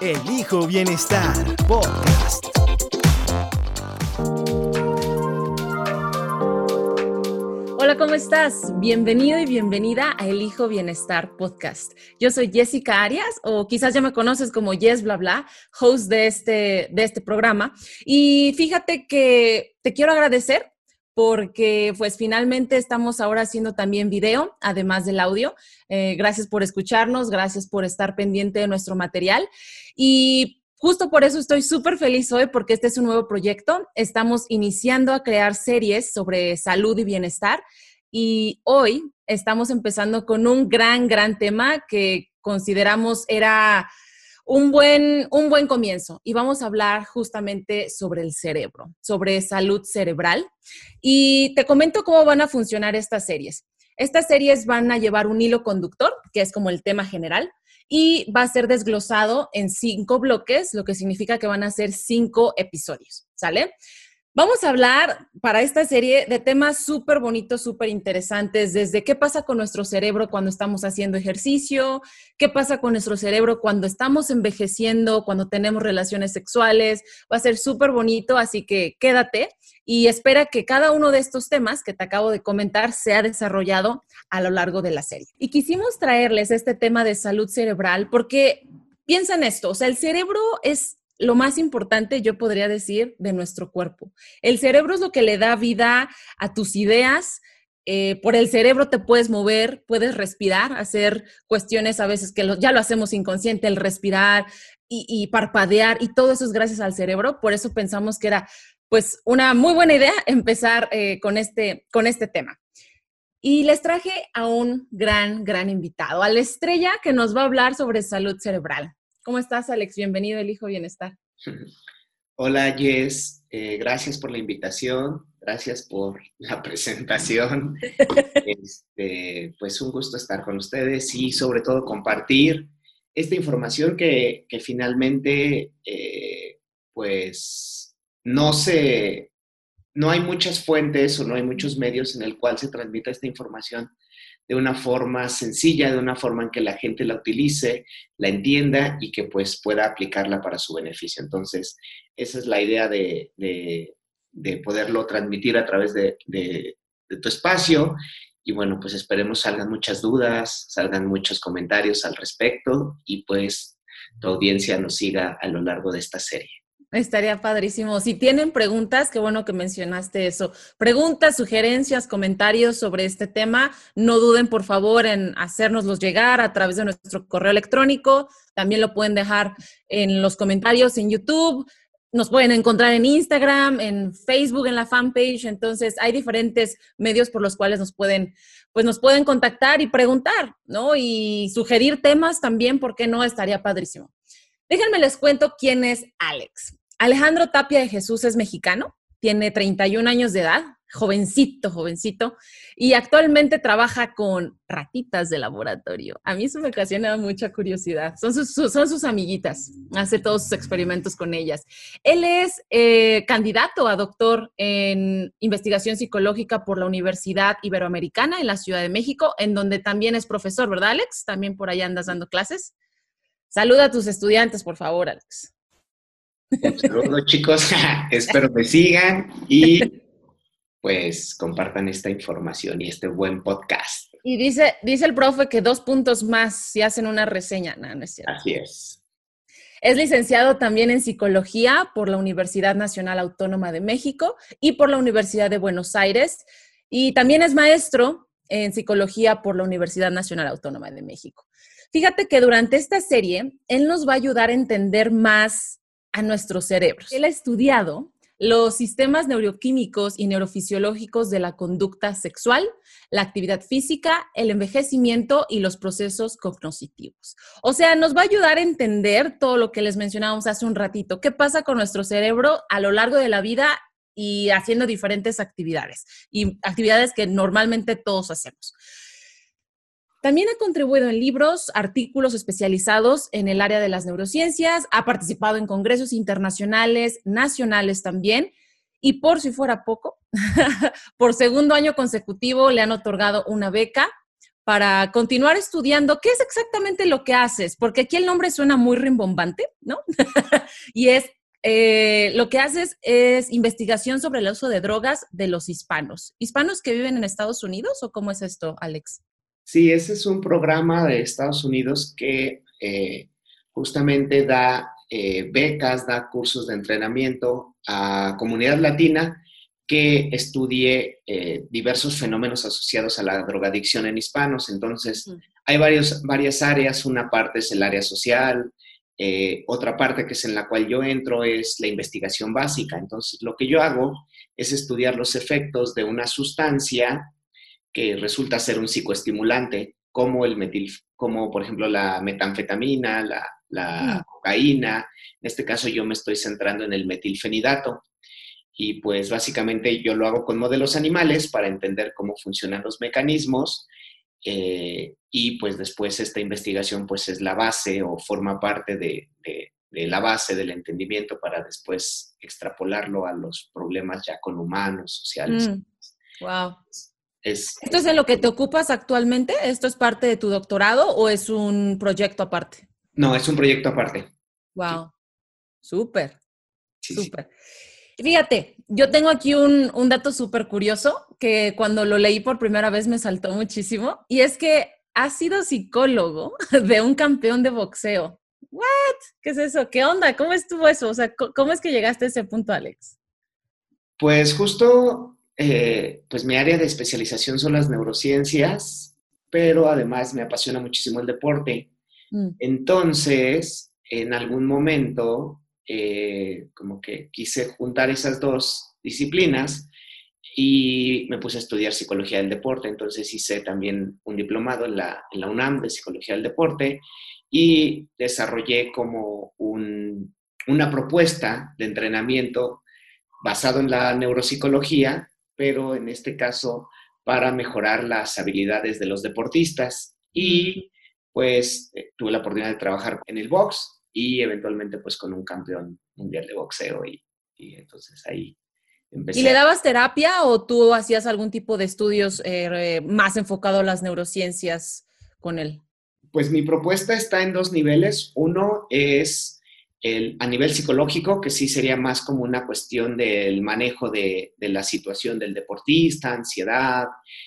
Elijo Bienestar Podcast. Hola, ¿cómo estás? Bienvenido y bienvenida a Elijo Bienestar Podcast. Yo soy Jessica Arias, o quizás ya me conoces como Yes Bla Bla, host de este, de este programa. Y fíjate que te quiero agradecer porque pues finalmente estamos ahora haciendo también video, además del audio. Eh, gracias por escucharnos, gracias por estar pendiente de nuestro material. Y justo por eso estoy súper feliz hoy, porque este es un nuevo proyecto. Estamos iniciando a crear series sobre salud y bienestar. Y hoy estamos empezando con un gran, gran tema que consideramos era un buen, un buen comienzo y vamos a hablar justamente sobre el cerebro, sobre salud cerebral. Y te comento cómo van a funcionar estas series. Estas series van a llevar un hilo conductor, que es como el tema general, y va a ser desglosado en cinco bloques, lo que significa que van a ser cinco episodios, ¿sale? Vamos a hablar para esta serie de temas súper bonitos, súper interesantes, desde qué pasa con nuestro cerebro cuando estamos haciendo ejercicio, qué pasa con nuestro cerebro cuando estamos envejeciendo, cuando tenemos relaciones sexuales. Va a ser súper bonito, así que quédate y espera que cada uno de estos temas que te acabo de comentar sea desarrollado a lo largo de la serie. Y quisimos traerles este tema de salud cerebral porque piensa en esto, o sea, el cerebro es lo más importante, yo podría decir, de nuestro cuerpo. El cerebro es lo que le da vida a tus ideas. Eh, por el cerebro te puedes mover, puedes respirar, hacer cuestiones a veces que ya lo hacemos inconsciente, el respirar y, parpadear, y todo eso es gracias al cerebro. Por eso pensamos que era pues una muy buena idea empezar eh, con, este, con este tema. Y les traje a un gran, gran invitado, a la estrella que nos va a hablar sobre salud cerebral. ¿Cómo estás, Alex? Bienvenido, el Hijo Bienestar. Hola, Jess. Eh, gracias por la invitación. Gracias por la presentación. Este, pues un gusto estar con ustedes y sobre todo compartir esta información que, finalmente, eh, pues, no se, no hay muchas fuentes o no hay muchos medios en el cual se transmita esta información de una forma sencilla, de una forma en que la gente la utilice, la entienda y que pues pueda aplicarla para su beneficio. Entonces, esa es la idea de, poderlo transmitir a través de, tu espacio. Y bueno, pues esperemos salgan muchas dudas, salgan muchos comentarios al respecto y pues tu audiencia nos siga a lo largo de esta serie. Estaría padrísimo. Si tienen preguntas, qué bueno que mencionaste eso. Preguntas, sugerencias, comentarios sobre este tema, no duden por favor en hacérnoslos llegar a través de nuestro correo electrónico. También lo pueden dejar en los comentarios en YouTube. Nos pueden encontrar en Instagram, en Facebook, en la fanpage. Entonces, hay diferentes medios por los cuales nos pueden, pues nos pueden contactar y preguntar, ¿no? Y sugerir temas también, porque no estaría padrísimo. Déjenme les cuento quién es Alex. Alejandro Tapia de Jesús es mexicano, tiene 31 años de edad, jovencito, jovencito, y actualmente trabaja con ratitas de laboratorio. A mí eso me ocasiona mucha curiosidad. Son sus, amiguitas, hace todos sus experimentos con ellas. Él es eh, candidato a doctor en investigación psicológica por la Universidad Iberoamericana en la Ciudad de México, en donde también es profesor, ¿verdad, Alex? También por allá andas dando clases. Saluda a tus estudiantes, por favor, Alex. Saludos, chicos. Espero me sigan y pues compartan esta información y este buen podcast. Y dice, dice el profe que dos puntos más si hacen una reseña. No, no es cierto. Así es. Es licenciado también en psicología por la Universidad Nacional Autónoma de México y por la Universidad de Buenos Aires. Y también es maestro en psicología por la Universidad Nacional Autónoma de México. Fíjate que durante esta serie, él nos va a ayudar a entender más a nuestros cerebros. Él ha estudiado los sistemas neuroquímicos y neurofisiológicos de la conducta sexual, la actividad física, el envejecimiento y los procesos cognitivos. O sea, nos va a ayudar a entender todo lo que les mencionábamos hace un ratito, qué pasa con nuestro cerebro a lo largo de la vida y haciendo diferentes actividades y actividades que normalmente todos hacemos. También ha contribuido en libros, artículos especializados en el área de las neurociencias, ha participado en congresos internacionales, nacionales también, y por si fuera poco, por segundo año consecutivo le han otorgado una beca para continuar estudiando qué es exactamente lo que haces, porque aquí el nombre suena muy rimbombante, ¿no? y es, eh, lo que haces es investigación sobre el uso de drogas de los hispanos. ¿Hispanos que viven en Estados Unidos o cómo es esto, Alex? Sí, ese es un programa de Estados Unidos que eh, justamente da eh, becas, da cursos de entrenamiento a comunidad latina que estudie eh, diversos fenómenos asociados a la drogadicción en hispanos. Entonces, hay varios, varias áreas. Una parte es el área social, otra parte que es en la cual yo entro es la investigación básica. Entonces, lo que yo hago es estudiar los efectos de una sustancia que resulta ser un psicoestimulante, como el metil, como por ejemplo la metanfetamina, la, mm. cocaína. En este caso yo me estoy centrando en el metilfenidato. Y pues básicamente yo lo hago con modelos animales para entender cómo funcionan los mecanismos. Eh, y pues después esta investigación pues es la base o forma parte de, la base del entendimiento para después extrapolarlo a los problemas ya con humanos, sociales. Wow. ¿Esto es en lo que te ocupas actualmente? ¿Esto es parte de tu doctorado o es un proyecto aparte? No, es un proyecto aparte. Wow, súper, súper. Fíjate, yo tengo aquí un, un dato súper curioso que cuando lo leí por primera vez me saltó muchísimo y es que has sido psicólogo de un campeón de boxeo. ¿What? ¿Qué es eso? ¿Qué onda? ¿Cómo estuvo eso? O sea, ¿cómo es que llegaste a ese punto, Alex? Pues justo eh, pues mi área de especialización son las neurociencias, pero además me apasiona muchísimo el deporte. Mm. Entonces, en algún momento, eh, como que quise juntar esas dos disciplinas y me puse a estudiar psicología del deporte. Entonces hice también un diplomado en la, en la UNAM de psicología del deporte y desarrollé como una propuesta de entrenamiento basado en la neuropsicología pero en este caso para mejorar las habilidades de los deportistas. Y pues eh, tuve la oportunidad de trabajar en el box y eventualmente pues con un campeón mundial de boxeo y, entonces ahí empecé. ¿Y le dabas terapia o tú hacías algún tipo de estudios eh, más enfocado a las neurociencias con él? Pues mi propuesta está en dos niveles. Uno es a nivel psicológico, que sí sería más como una cuestión del manejo de, la situación del deportista, ansiedad,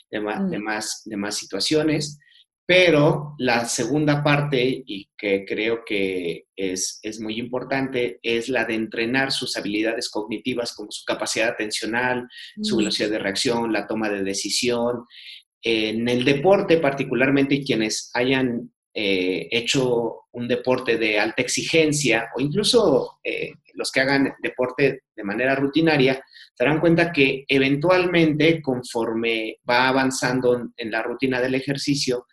de, mm. más, situaciones. Pero la segunda parte, y que creo que es, muy importante, es la de entrenar sus habilidades cognitivas como su capacidad atencional, su mm. velocidad de reacción, la toma de decisión. En el deporte, particularmente quienes hayan eh, hecho un deporte de alta exigencia o incluso eh, los que hagan deporte de manera rutinaria, se darán cuenta que eventualmente conforme va avanzando en la rutina del ejercicio,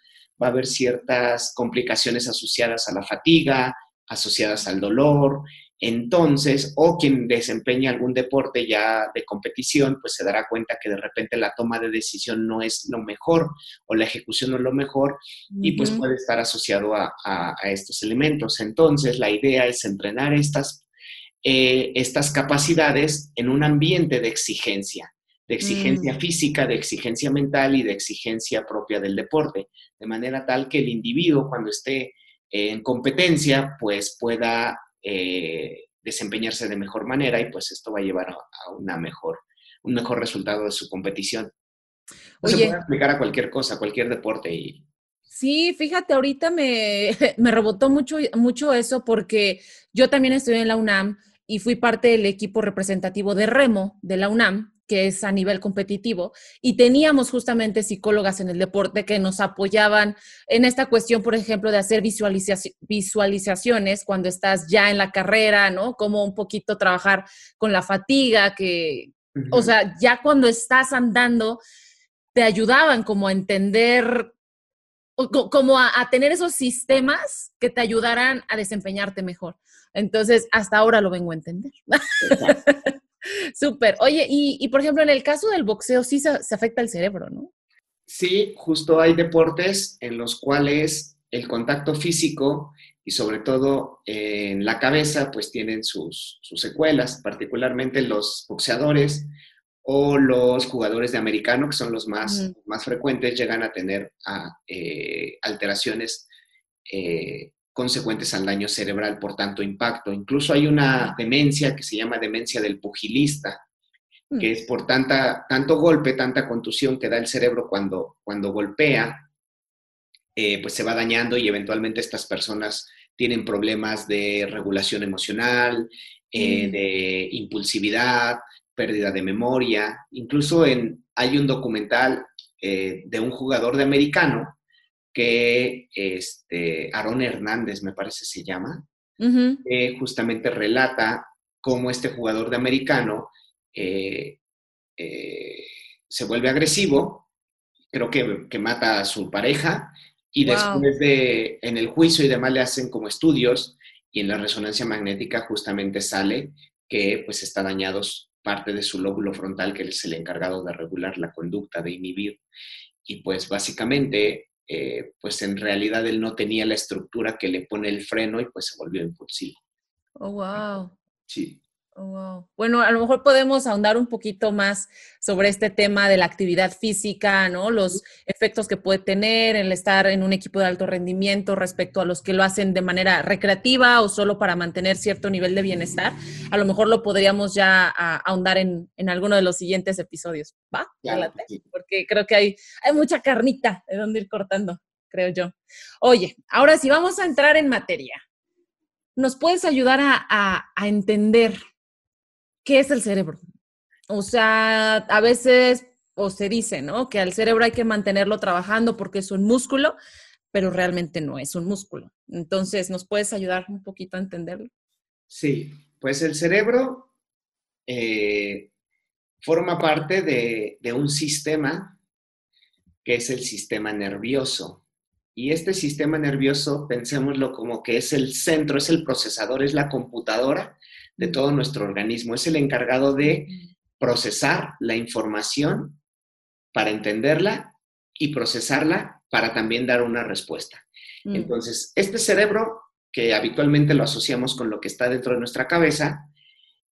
va a haber ciertas complicaciones asociadas a la fatiga, asociadas al dolor, entonces, o quien desempeña algún deporte ya de competición, pues se dará cuenta que de repente la toma de decisión no es lo mejor o la ejecución no es lo mejor y pues puede estar asociado a, estos elementos. Entonces, la idea es entrenar estas, eh, estas capacidades en un ambiente de exigencia, de exigencia mm. física, de exigencia mental y de exigencia propia del deporte, de manera tal que el individuo cuando esté en competencia, pues pueda eh, desempeñarse de mejor manera y pues esto va a llevar a, una mejor, un mejor resultado de su competición. No se puede aplicar a cualquier cosa, a cualquier deporte y, Sí, fíjate, ahorita me, me, rebotó mucho, mucho eso porque yo también estudié en la UNAM y fui parte del equipo representativo de remo de la UNAM que es a nivel competitivo, y teníamos justamente psicólogas en el deporte que nos apoyaban en esta cuestión, por ejemplo, de hacer visualizaciones cuando estás ya en la carrera, ¿no? Como un poquito trabajar con la fatiga, que, o sea, ya cuando estás andando, te ayudaban como a entender, como a, tener esos sistemas que te ayudaran a desempeñarte mejor. Entonces, hasta ahora lo vengo a entender. Súper. Oye, y, por ejemplo, en el caso del boxeo sí se, afecta el cerebro, ¿no? Sí, justo hay deportes en los cuales el contacto físico y sobre todo en la cabeza, pues tienen sus, secuelas, particularmente los boxeadores o los jugadores de americano, que son los más, más frecuentes, llegan a tener eh, alteraciones eh, consecuentes al daño cerebral por tanto impacto. Incluso hay una demencia que se llama demencia del pugilista, mm. que es por tanta, tanto golpe, tanta contusión que da el cerebro cuando, cuando golpea, eh, pues se va dañando y eventualmente estas personas tienen problemas de regulación emocional, eh, mm. de impulsividad, pérdida de memoria. Incluso en, hay un documental eh, de un jugador de americano que este, Aaron Hernández, me parece se llama, que justamente relata cómo este jugador de americano eh, eh, se vuelve agresivo, creo que, mata a su pareja, y después de, en el juicio y demás le hacen como estudios, y en la resonancia magnética justamente sale que pues está dañado parte de su lóbulo frontal, que es el encargado de regular la conducta, de inhibir. Y pues básicamente eh, pues en realidad él no tenía la estructura que le pone el freno y pues se volvió impulsivo. Oh, wow. Sí. Oh, bueno, a lo mejor podemos ahondar un poquito más sobre este tema de la actividad física, ¿no? Los efectos que puede tener el estar en un equipo de alto rendimiento respecto a los que lo hacen de manera recreativa o solo para mantener cierto nivel de bienestar. A lo mejor lo podríamos ya ahondar en, alguno de los siguientes episodios, ¿va? Porque creo que hay, hay mucha carnita de donde ir cortando, creo yo. Oye, ahora sí, vamos a entrar en materia. ¿Nos puedes ayudar a entender ¿qué es el cerebro? O sea, a veces, o se dice, ¿no? Que al cerebro hay que mantenerlo trabajando porque es un músculo, pero realmente no es un músculo. Entonces, ¿nos puedes ayudar un poquito a entenderlo? Sí, pues el cerebro eh, forma parte de, de un sistema que es el sistema nervioso. Y este sistema nervioso, pensémoslo como que es el centro, es el procesador, es la computadora de todo nuestro organismo. Es el encargado de procesar la información para entenderla y procesarla para también dar una respuesta. Mm. Entonces, este cerebro, que habitualmente lo asociamos con lo que está dentro de nuestra cabeza,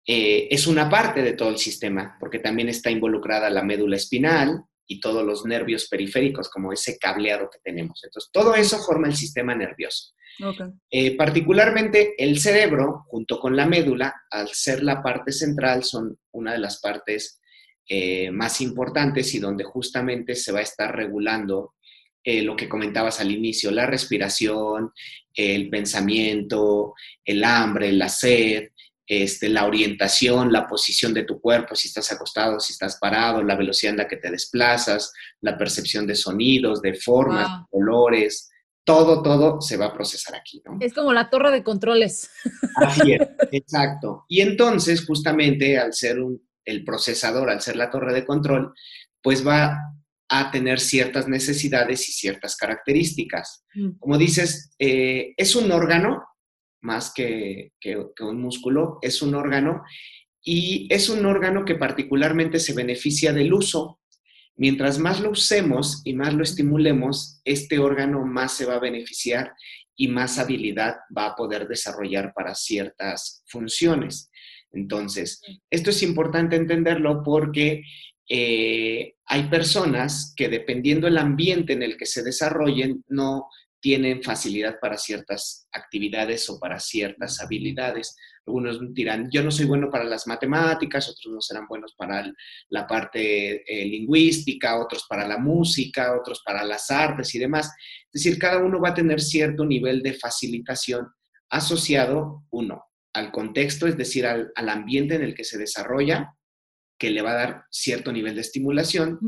eh, es una parte de todo el sistema, porque también está involucrada la médula espinal y todos los nervios periféricos, como ese cableado que tenemos. Entonces, todo eso forma el sistema nervioso. Eh, particularmente el cerebro, junto con la médula, al ser la parte central, son una de las partes eh, más importantes y donde justamente se va a estar regulando eh, lo que comentabas al inicio, la respiración, el pensamiento, el hambre, la sed, este, la orientación, la posición de tu cuerpo, si estás acostado, si estás parado, la velocidad en la que te desplazas, la percepción de sonidos, de formas, colores, todo, todo se va a procesar aquí, ¿no? Es como la torre de controles. Así es, exacto. Y entonces, justamente, al ser el procesador, al ser la torre de control, pues va a tener ciertas necesidades y ciertas características. Mm. Como dices, eh, es un órgano, más que, que un músculo, es un órgano, y es un órgano que particularmente se beneficia del uso Mientras más lo usemos y más lo estimulemos, este órgano más se va a beneficiar y más habilidad va a poder desarrollar para ciertas funciones. Entonces, esto es importante entenderlo porque eh, hay personas que dependiendo del ambiente en el que se desarrollen, no tienen facilidad para ciertas actividades o para ciertas habilidades. Algunos dirán, yo no soy bueno para las matemáticas, otros no serán buenos para la parte eh, lingüística, otros para la música, otros para las artes y demás. Es decir, cada uno va a tener cierto nivel de facilitación asociado, uno, al contexto, es decir, al, al ambiente en el que se desarrolla, que le va a dar cierto nivel de estimulación.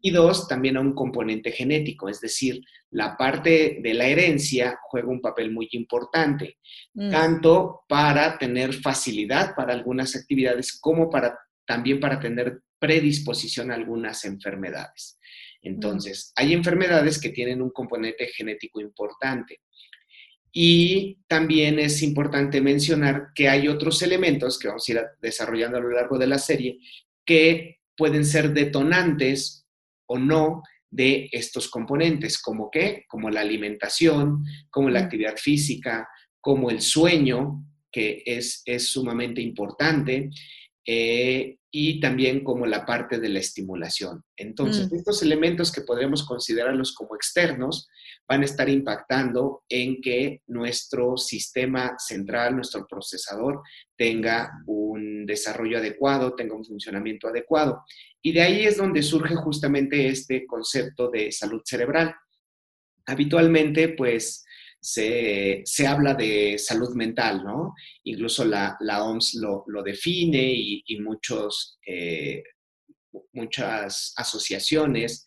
Y dos, también a un componente genético, es decir, la parte de la herencia juega un papel muy importante, mm. tanto para tener facilidad para algunas actividades como para también para tener predisposición a algunas enfermedades. Entonces, hay enfermedades que tienen un componente genético importante. Y también es importante mencionar que hay otros elementos que vamos a ir desarrollando a lo largo de la serie que pueden ser detonantes o no de estos componentes, como qué, como la alimentación, como la actividad física, como el sueño, que es, es sumamente importante, eh, y también como la parte de la estimulación. Entonces, mm. estos elementos que podríamos considerarlos como externos van a estar impactando en que nuestro sistema central, nuestro procesador, tenga un desarrollo adecuado, tenga un funcionamiento adecuado. Y de ahí es donde surge justamente este concepto de salud cerebral. Habitualmente, pues, se, habla de salud mental, ¿no? Incluso la, OMS lo, define y, muchos, eh, muchas asociaciones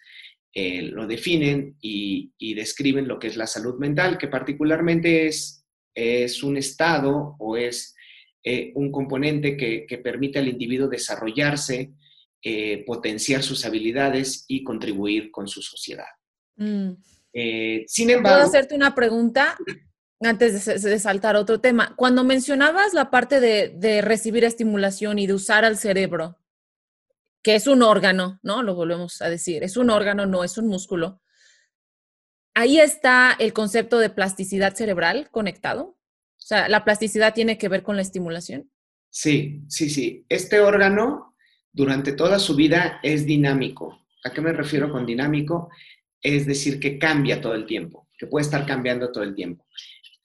eh, lo definen y, describen lo que es la salud mental, que particularmente es, es un estado o es eh, un componente que, permite al individuo desarrollarse, potenciar sus habilidades y contribuir con su sociedad. Mm. Eh, sin embargo... ¿Puedo hacerte una pregunta antes de, saltar otro tema? Cuando mencionabas la parte de, recibir estimulación y de usar al cerebro, que es un órgano, ¿no? Lo volvemos a decir, es un órgano, no es un músculo. Ahí está el concepto de plasticidad cerebral conectado. O sea, ¿la plasticidad tiene que ver con la estimulación? Sí, sí, sí. Este órgano durante toda su vida es dinámico. ¿A qué me refiero con dinámico? Es decir, que cambia todo el tiempo, que puede estar cambiando todo el tiempo.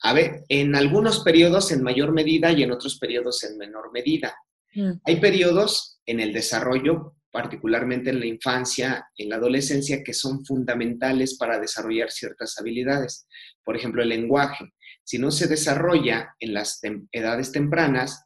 A ver, en algunos periodos en mayor medida y en otros periodos en menor medida. Mm. Hay periodos en el desarrollo, particularmente en la infancia, en la adolescencia, que son fundamentales para desarrollar ciertas habilidades. Por ejemplo, el lenguaje. Si no se desarrolla en las edades tempranas,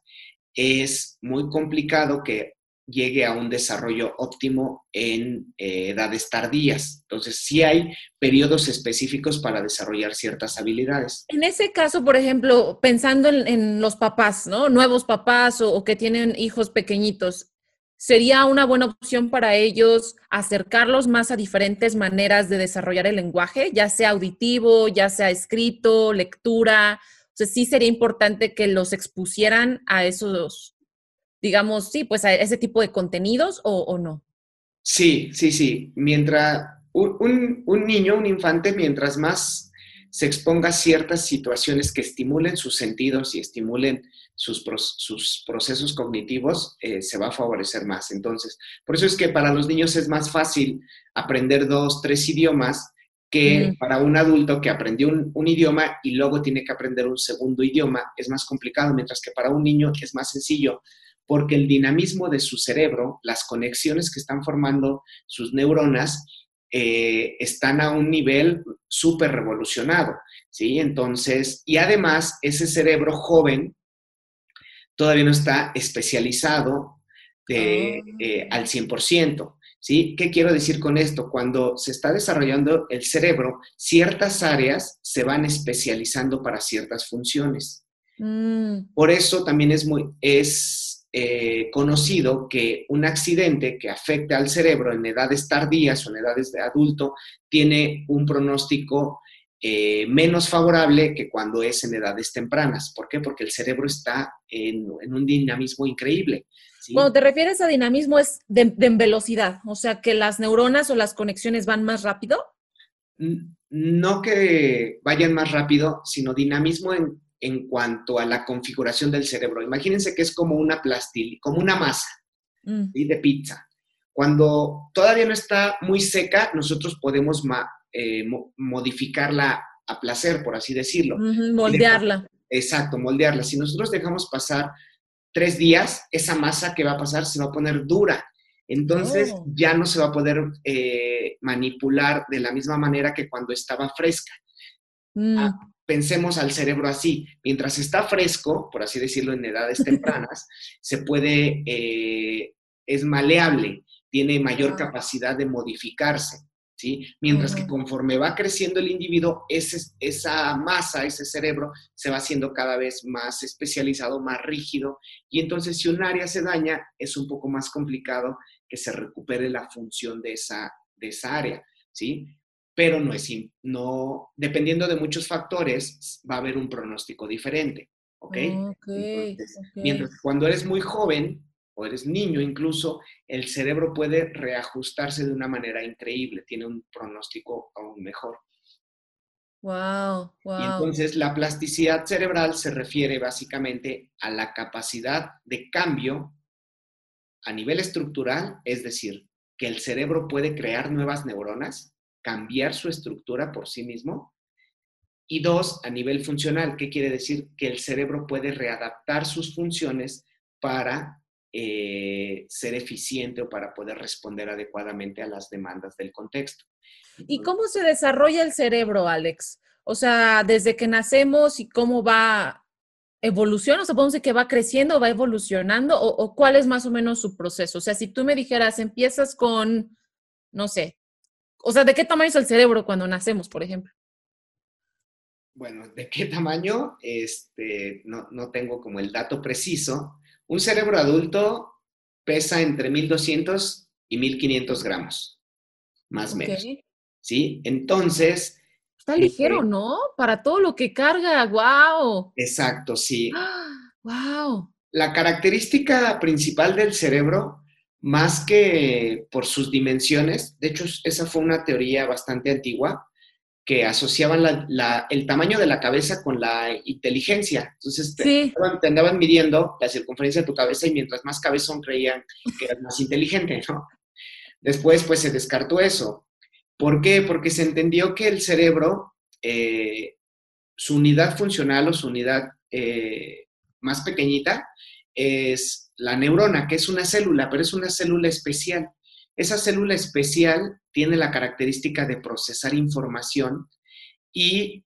es muy complicado que llegue a un desarrollo óptimo en eh, edades tardías. Entonces, sí hay periodos específicos para desarrollar ciertas habilidades. En ese caso, por ejemplo, pensando en, los papás, ¿no? Nuevos papás o, que tienen hijos pequeñitos, ¿sería una buena opción para ellos acercarlos más a diferentes maneras de desarrollar el lenguaje, ya sea auditivo, ya sea escrito, lectura? O sí sería importante que los expusieran a esos digamos, sí, pues a ese tipo de contenidos o, no? Sí, sí, sí. Mientras un, niño, un infante, mientras más se exponga a ciertas situaciones que estimulen sus sentidos y estimulen sus, sus procesos cognitivos, eh, se va a favorecer más. Entonces, por eso es que para los niños es más fácil aprender dos, tres idiomas que mm. para un adulto que aprendió un, un, idioma y luego tiene que aprender un segundo idioma es más complicado, mientras que para un niño es más sencillo porque el dinamismo de su cerebro, las conexiones que están formando sus neuronas, eh, están a un nivel súper revolucionado, ¿sí? Entonces, y además ese cerebro joven todavía no está especializado ah. eh, al 100%. ¿Sí? ¿Qué quiero decir con esto? Cuando se está desarrollando el cerebro, ciertas áreas se van especializando para ciertas funciones. Mm. Por eso también es muy, es eh, conocido que un accidente que afecte al cerebro en edades tardías o en edades de adulto tiene un pronóstico eh, menos favorable que cuando es en edades tempranas. ¿Por qué? Porque el cerebro está en, un dinamismo increíble. Cuando te refieres a dinamismo es de, velocidad, o sea, que las neuronas o las conexiones van más rápido. No que vayan más rápido, sino dinamismo en en cuanto a la configuración del cerebro. Imagínense que es como una plastil, como una masa mm. de pizza. Cuando todavía no está muy seca, nosotros podemos eh, modificarla a placer, por así decirlo. moldearla. Exacto, moldearla. Si nosotros dejamos pasar tres días, esa masa que va a pasar se va a poner dura. Entonces oh. ya no se va a poder eh, manipular de la misma manera que cuando estaba fresca. Mm. Ah, pensemos al cerebro así. Mientras está fresco, por así decirlo, en edades tempranas, se puede eh, es maleable, tiene mayor capacidad de modificarse. ¿Sí? Mientras que conforme va creciendo el individuo, esa masa, ese cerebro, se va haciendo cada vez más especializado, más rígido, y entonces si un área se daña, es un poco más complicado que se recupere la función de esa, de esa área, ¿sí? Pero no es, no, dependiendo de muchos factores, va a haber un pronóstico diferente, ¿ok? Mientras que cuando eres muy joven, o eres niño incluso, el cerebro puede reajustarse de una manera increíble, tiene un pronóstico aún mejor. Wow, wow. Y entonces la plasticidad cerebral se refiere básicamente a la capacidad de cambio a nivel estructural, es decir, que el cerebro puede crear nuevas neuronas, cambiar su estructura por sí mismo. Y dos, a nivel funcional, ¿qué quiere decir? Que el cerebro puede readaptar sus funciones para eh, ser eficiente o para poder responder adecuadamente a las demandas del contexto. ¿Y cómo se desarrolla el cerebro, Alex? O sea, desde que nacemos y cómo va evolución, o sea, podemos decir que va creciendo, va evolucionando, o, o, cuál es más o menos su proceso. O sea, si tú me dijeras, empiezas con, no sé, o sea, ¿de qué tamaño es el cerebro cuando nacemos, por ejemplo? Bueno, ¿de qué tamaño? Este, no, no tengo como el dato preciso, un cerebro adulto pesa entre 1200 y 1500 gramos, más o menos. ¿Sí? Entonces... Está ligero, este ¿no? Para todo lo que carga, wow. Exacto, sí. Wow. La característica principal del cerebro, más que por sus dimensiones, de hecho esa fue una teoría bastante antigua, que asociaban el tamaño de la cabeza con la inteligencia. Entonces te, andaban, midiendo la circunferencia de tu cabeza y mientras más cabezón creían que eras más inteligente, ¿no? Después, pues se descartó eso. ¿Por qué? Porque se entendió que el cerebro, eh, su unidad funcional o su unidad eh, más pequeñita es la neurona, que es una célula, pero es una célula especial. Esa célula especial tiene la característica de procesar información y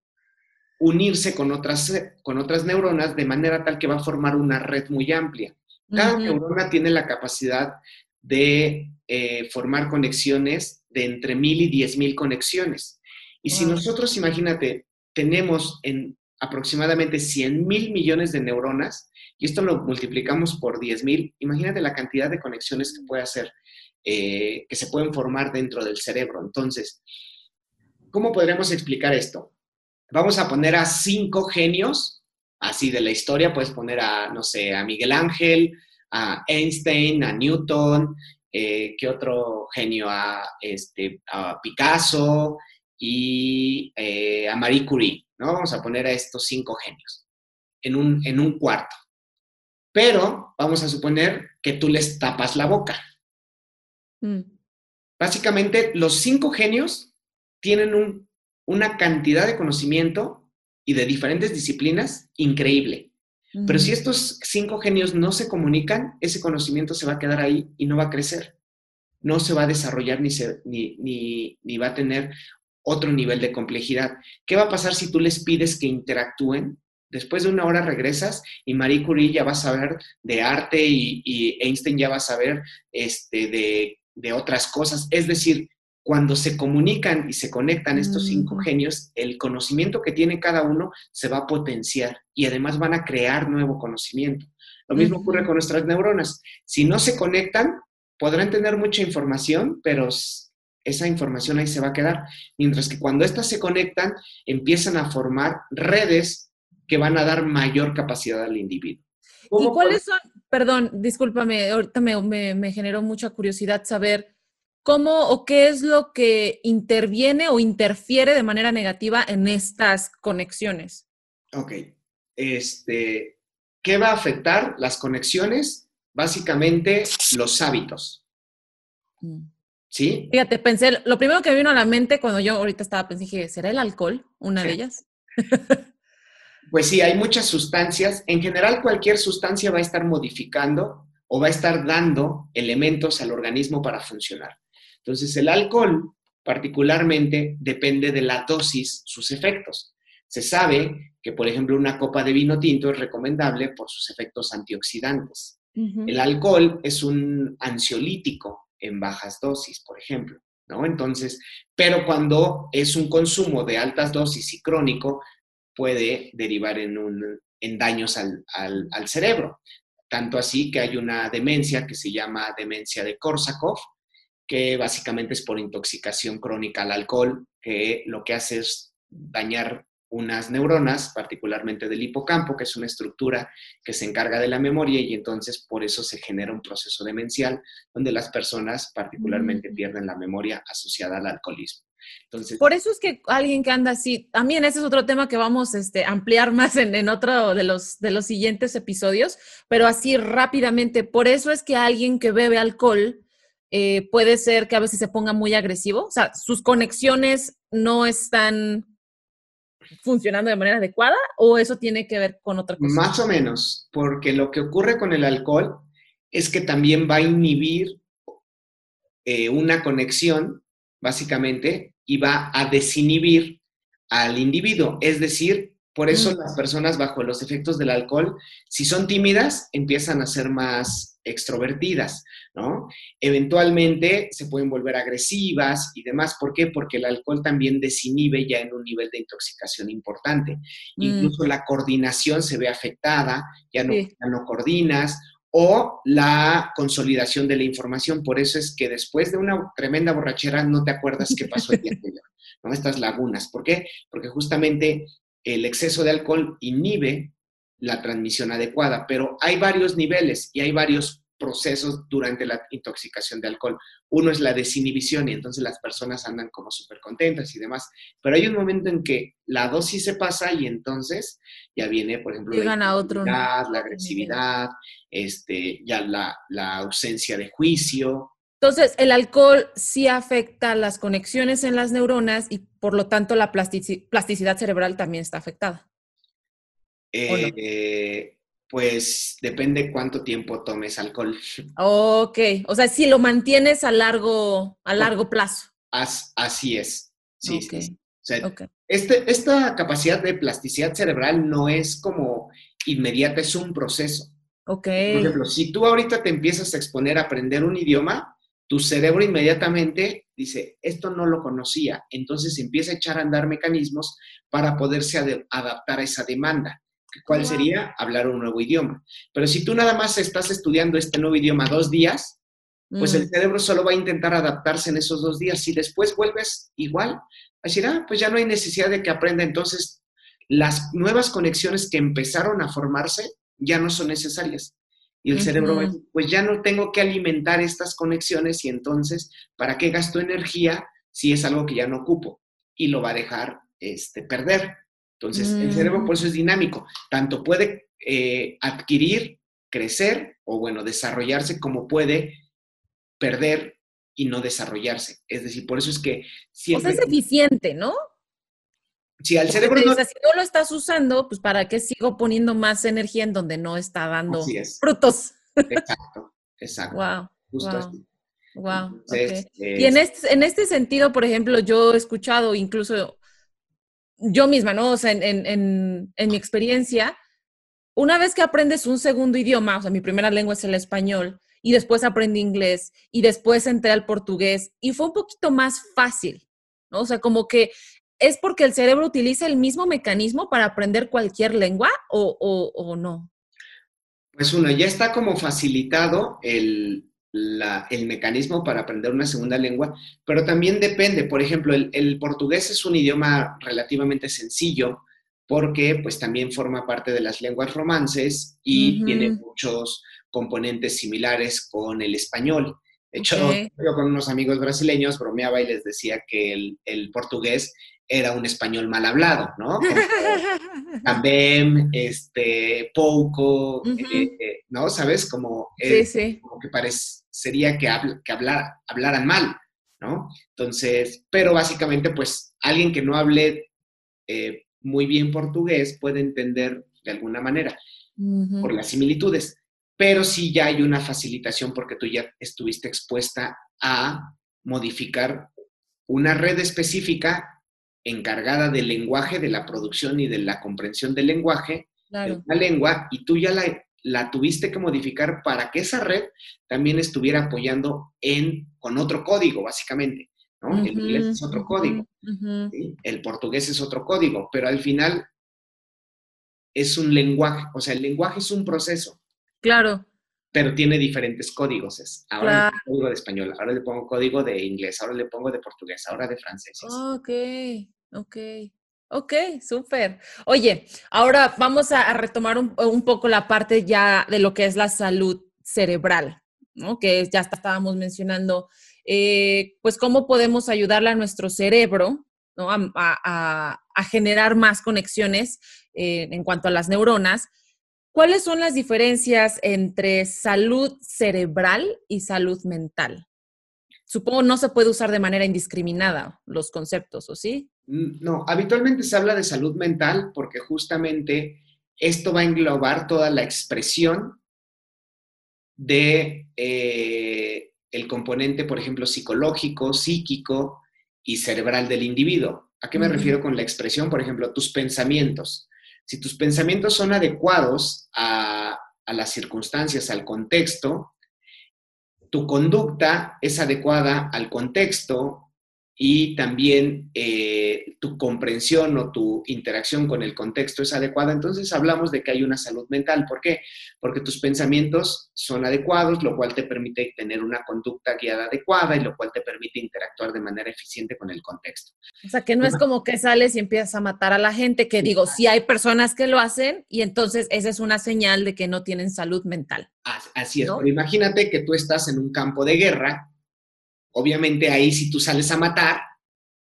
unirse con otras, con otras neuronas de manera tal que va a formar una red muy amplia. Cada neurona tiene la capacidad de eh, formar conexiones de entre mil y diez mil conexiones. Y si nosotros, imagínate, tenemos en aproximadamente 100 mil millones de neuronas, y esto lo multiplicamos por 10 mil, imagínate la cantidad de conexiones que puede hacer. Eh, que se pueden formar dentro del cerebro. Entonces, ¿cómo podremos explicar esto? Vamos a poner a cinco genios, así de la historia, puedes poner a, no sé, a Miguel Ángel, a Einstein, a Newton, eh, ¿qué otro genio? A, este, a Picasso y eh, a Marie Curie, ¿no? Vamos a poner a estos cinco genios en un, en un cuarto. Pero vamos a suponer que tú les tapas la boca. Mm. Básicamente, los cinco genios tienen una cantidad de conocimiento y de diferentes disciplinas increíble. Pero si estos cinco genios no se comunican, ese conocimiento se va a quedar ahí y no va a crecer. No se va a desarrollar ni, ni, ni va a tener otro nivel de complejidad. ¿Qué va a pasar si tú les pides que interactúen? Después de una hora regresas y Marie Curie ya va a saber de arte y, y Einstein ya va a saber este, de de otras cosas. Es decir, cuando se comunican y se conectan estos cinco mm. genios, el conocimiento que tiene cada uno se va a potenciar y además van a crear nuevo conocimiento. Lo mismo ocurre con nuestras neuronas. Si no se conectan, podrán tener mucha información, pero esa información ahí se va a quedar. Mientras que cuando éstas se conectan, empiezan a formar redes que van a dar mayor capacidad al individuo. ¿Y cuáles son, perdón, discúlpame, ahorita me, generó mucha curiosidad saber cómo o qué es lo que interviene o interfiere de manera negativa en estas conexiones? Ok. Este, ¿Qué va a afectar las conexiones? Básicamente los hábitos. Mm. ¿Sí? Fíjate, pensé, lo primero que me vino a la mente cuando yo ahorita estaba pensando, dije, ¿será el alcohol una de ellas? Pues sí, hay muchas sustancias. En general, cualquier sustancia va a estar modificando o va a estar dando elementos al organismo para funcionar. Entonces, el alcohol particularmente depende de la dosis, sus efectos. Se sabe que, por ejemplo, una copa de vino tinto es recomendable por sus efectos antioxidantes. El alcohol es un ansiolítico en bajas dosis, por ejemplo, ¿no? Entonces, pero cuando es un consumo de altas dosis y crónico, puede derivar en, un, en daños al, al cerebro. Tanto así que hay una demencia que se llama demencia de Korsakoff, que básicamente es por intoxicación crónica al alcohol, que lo que hace es dañar unas neuronas, particularmente del hipocampo, que es una estructura que se encarga de la memoria y entonces por eso se genera un proceso demencial donde las personas particularmente mm. pierden la memoria asociada al alcoholismo. Entonces, por eso es que alguien que anda así, también ese es otro tema que vamos a este, ampliar más en, otro de los, de los siguientes episodios, pero así rápidamente, por eso es que alguien que bebe alcohol eh, puede ser que a veces se ponga muy agresivo, o sea, sus conexiones no están funcionando de manera adecuada o eso tiene que ver con otra cosa? Más o menos, porque lo que ocurre con el alcohol es que también va a inhibir eh, una conexión, básicamente, y va a desinhibir al individuo. Es decir, por eso mm. las personas bajo los efectos del alcohol, si son tímidas, empiezan a ser más extrovertidas, ¿no? Eventualmente se pueden volver agresivas y demás. ¿Por qué? Porque el alcohol también desinhibe ya en un nivel de intoxicación importante. Mm. Incluso la coordinación se ve afectada, ya no, no coordinas o la consolidación de la información. Por eso es que después de una tremenda borrachera no te acuerdas qué pasó el día anterior, ¿no? Estas lagunas. ¿Por qué? Porque justamente el exceso de alcohol inhibe la transmisión adecuada, pero hay varios niveles y hay varios procesos durante la intoxicación de alcohol. Uno es la desinhibición y entonces las personas andan como súper contentas y demás, pero hay un momento en que la dosis se pasa y entonces ya viene, por ejemplo, la, otro, la agresividad, este, ya la, la ausencia de juicio, entonces, el alcohol sí afecta las conexiones en las neuronas y por lo tanto la plasticidad cerebral también está afectada. Eh, pues depende cuánto tiempo tomes alcohol. Ok, o sea, si lo mantienes a largo, a largo plazo. así es. Sí, sí. este, esta capacidad de plasticidad cerebral no es como inmediata, es un proceso. Ok. Por ejemplo, si tú ahorita te empiezas a exponer a aprender un idioma, tu cerebro inmediatamente dice, esto no lo conocía, entonces empieza a echar a andar mecanismos para poderse adaptar a esa demanda. ¿Cuál sería? Hablar un nuevo idioma. Pero si tú nada más estás estudiando este nuevo idioma dos días, pues el mm. cerebro solo va a intentar adaptarse en esos dos días. Si después vuelves igual, a decir, ah, pues ya no hay necesidad de que aprenda. Entonces, las nuevas conexiones que empezaron a formarse ya no son necesarias. Y el cerebro va pues ya no tengo que alimentar estas conexiones y entonces, ¿para qué gasto energía si es algo que ya no ocupo? Y lo va a dejar este, perder. Entonces, el cerebro por eso es dinámico. Tanto puede eh, adquirir, crecer o, bueno, desarrollarse como puede perder y no desarrollarse. Es decir, por eso es que siempre... O sea, es eficiente, ¿no? Si al cerebro no... si no lo estás usando, pues ¿para qué sigo poniendo más energía en donde no está dando frutos? Exacto, exacto. Wow. Justo wow. Y en este, en este sentido, por ejemplo, yo he escuchado incluso yo misma, ¿no? O sea, en, en, en, mi experiencia, una vez que aprendes un segundo idioma, o sea, mi primera lengua es el español, y después aprendí inglés, y después entré al portugués, y fue un poquito más fácil, ¿no? O sea, como que ¿Es porque el cerebro utiliza el mismo mecanismo para aprender cualquier lengua o, no? Pues uno, ya está como facilitado el, el, mecanismo para aprender una segunda lengua, pero también depende. Por ejemplo, el, portugués es un idioma relativamente sencillo porque pues también forma parte de las lenguas romances y tiene muchos componentes similares con el español. De hecho, yo con unos amigos brasileños bromeaba y les decía que el, el portugués era un español mal hablado, ¿no? También, este, poco, eh, eh, ¿no? ¿Sabes? Como, eh, como que parecería que, que hablaran mal, ¿no? Entonces, pero básicamente, pues, alguien que no hable muy bien portugués puede entender de alguna manera por las similitudes, pero sí ya hay una facilitación porque tú ya estuviste expuesta a modificar una red específica encargada del lenguaje, de la producción y de la comprensión del lenguaje, de una lengua, y tú ya la la tuviste que modificar para que esa red también estuviera apoyando en, con otro código, básicamente. ¿no? el inglés es otro código, el portugués es otro código, pero al final es un lenguaje, o sea, el lenguaje es un proceso. Claro. Pero tiene diferentes códigos. Es, ahora le pongo código de español, ahora le pongo código de inglés, ahora le pongo de portugués, ahora de francés. Ok, ok. Ok, súper. Oye, ahora vamos a, retomar un, poco la parte ya de lo que es la salud cerebral, ¿no? Que ya estábamos mencionando, eh, pues cómo podemos ayudarle a nuestro cerebro, ¿no? A, generar más conexiones eh, en cuanto a las neuronas. ¿Cuáles son las diferencias entre salud cerebral y salud mental? Supongo no se puede usar de manera indiscriminada los conceptos, ¿o sí? Mm, no, habitualmente se habla de salud mental porque justamente esto va a englobar toda la expresión de eh, el componente, por ejemplo, psicológico, psíquico y cerebral del individuo. ¿A qué me refiero con la expresión? Por ejemplo, tus pensamientos. Si tus pensamientos son adecuados a, las circunstancias, al contexto, tu conducta es adecuada al contexto y también eh, tu comprensión o tu interacción con el contexto es adecuada, entonces hablamos de que hay una salud mental. ¿Por qué? Porque tus pensamientos son adecuados, lo cual te permite tener una conducta guiada adecuada y lo cual te permite interactuar de manera eficiente con el contexto. O sea, que no es como que sales y empiezas a matar a la gente, que digo, sí hay personas que lo hacen y entonces esa es una señal de que no tienen salud mental. Así es, pero imagínate que tú estás en un campo de guerra Obviamente ahí si tú sales a matar,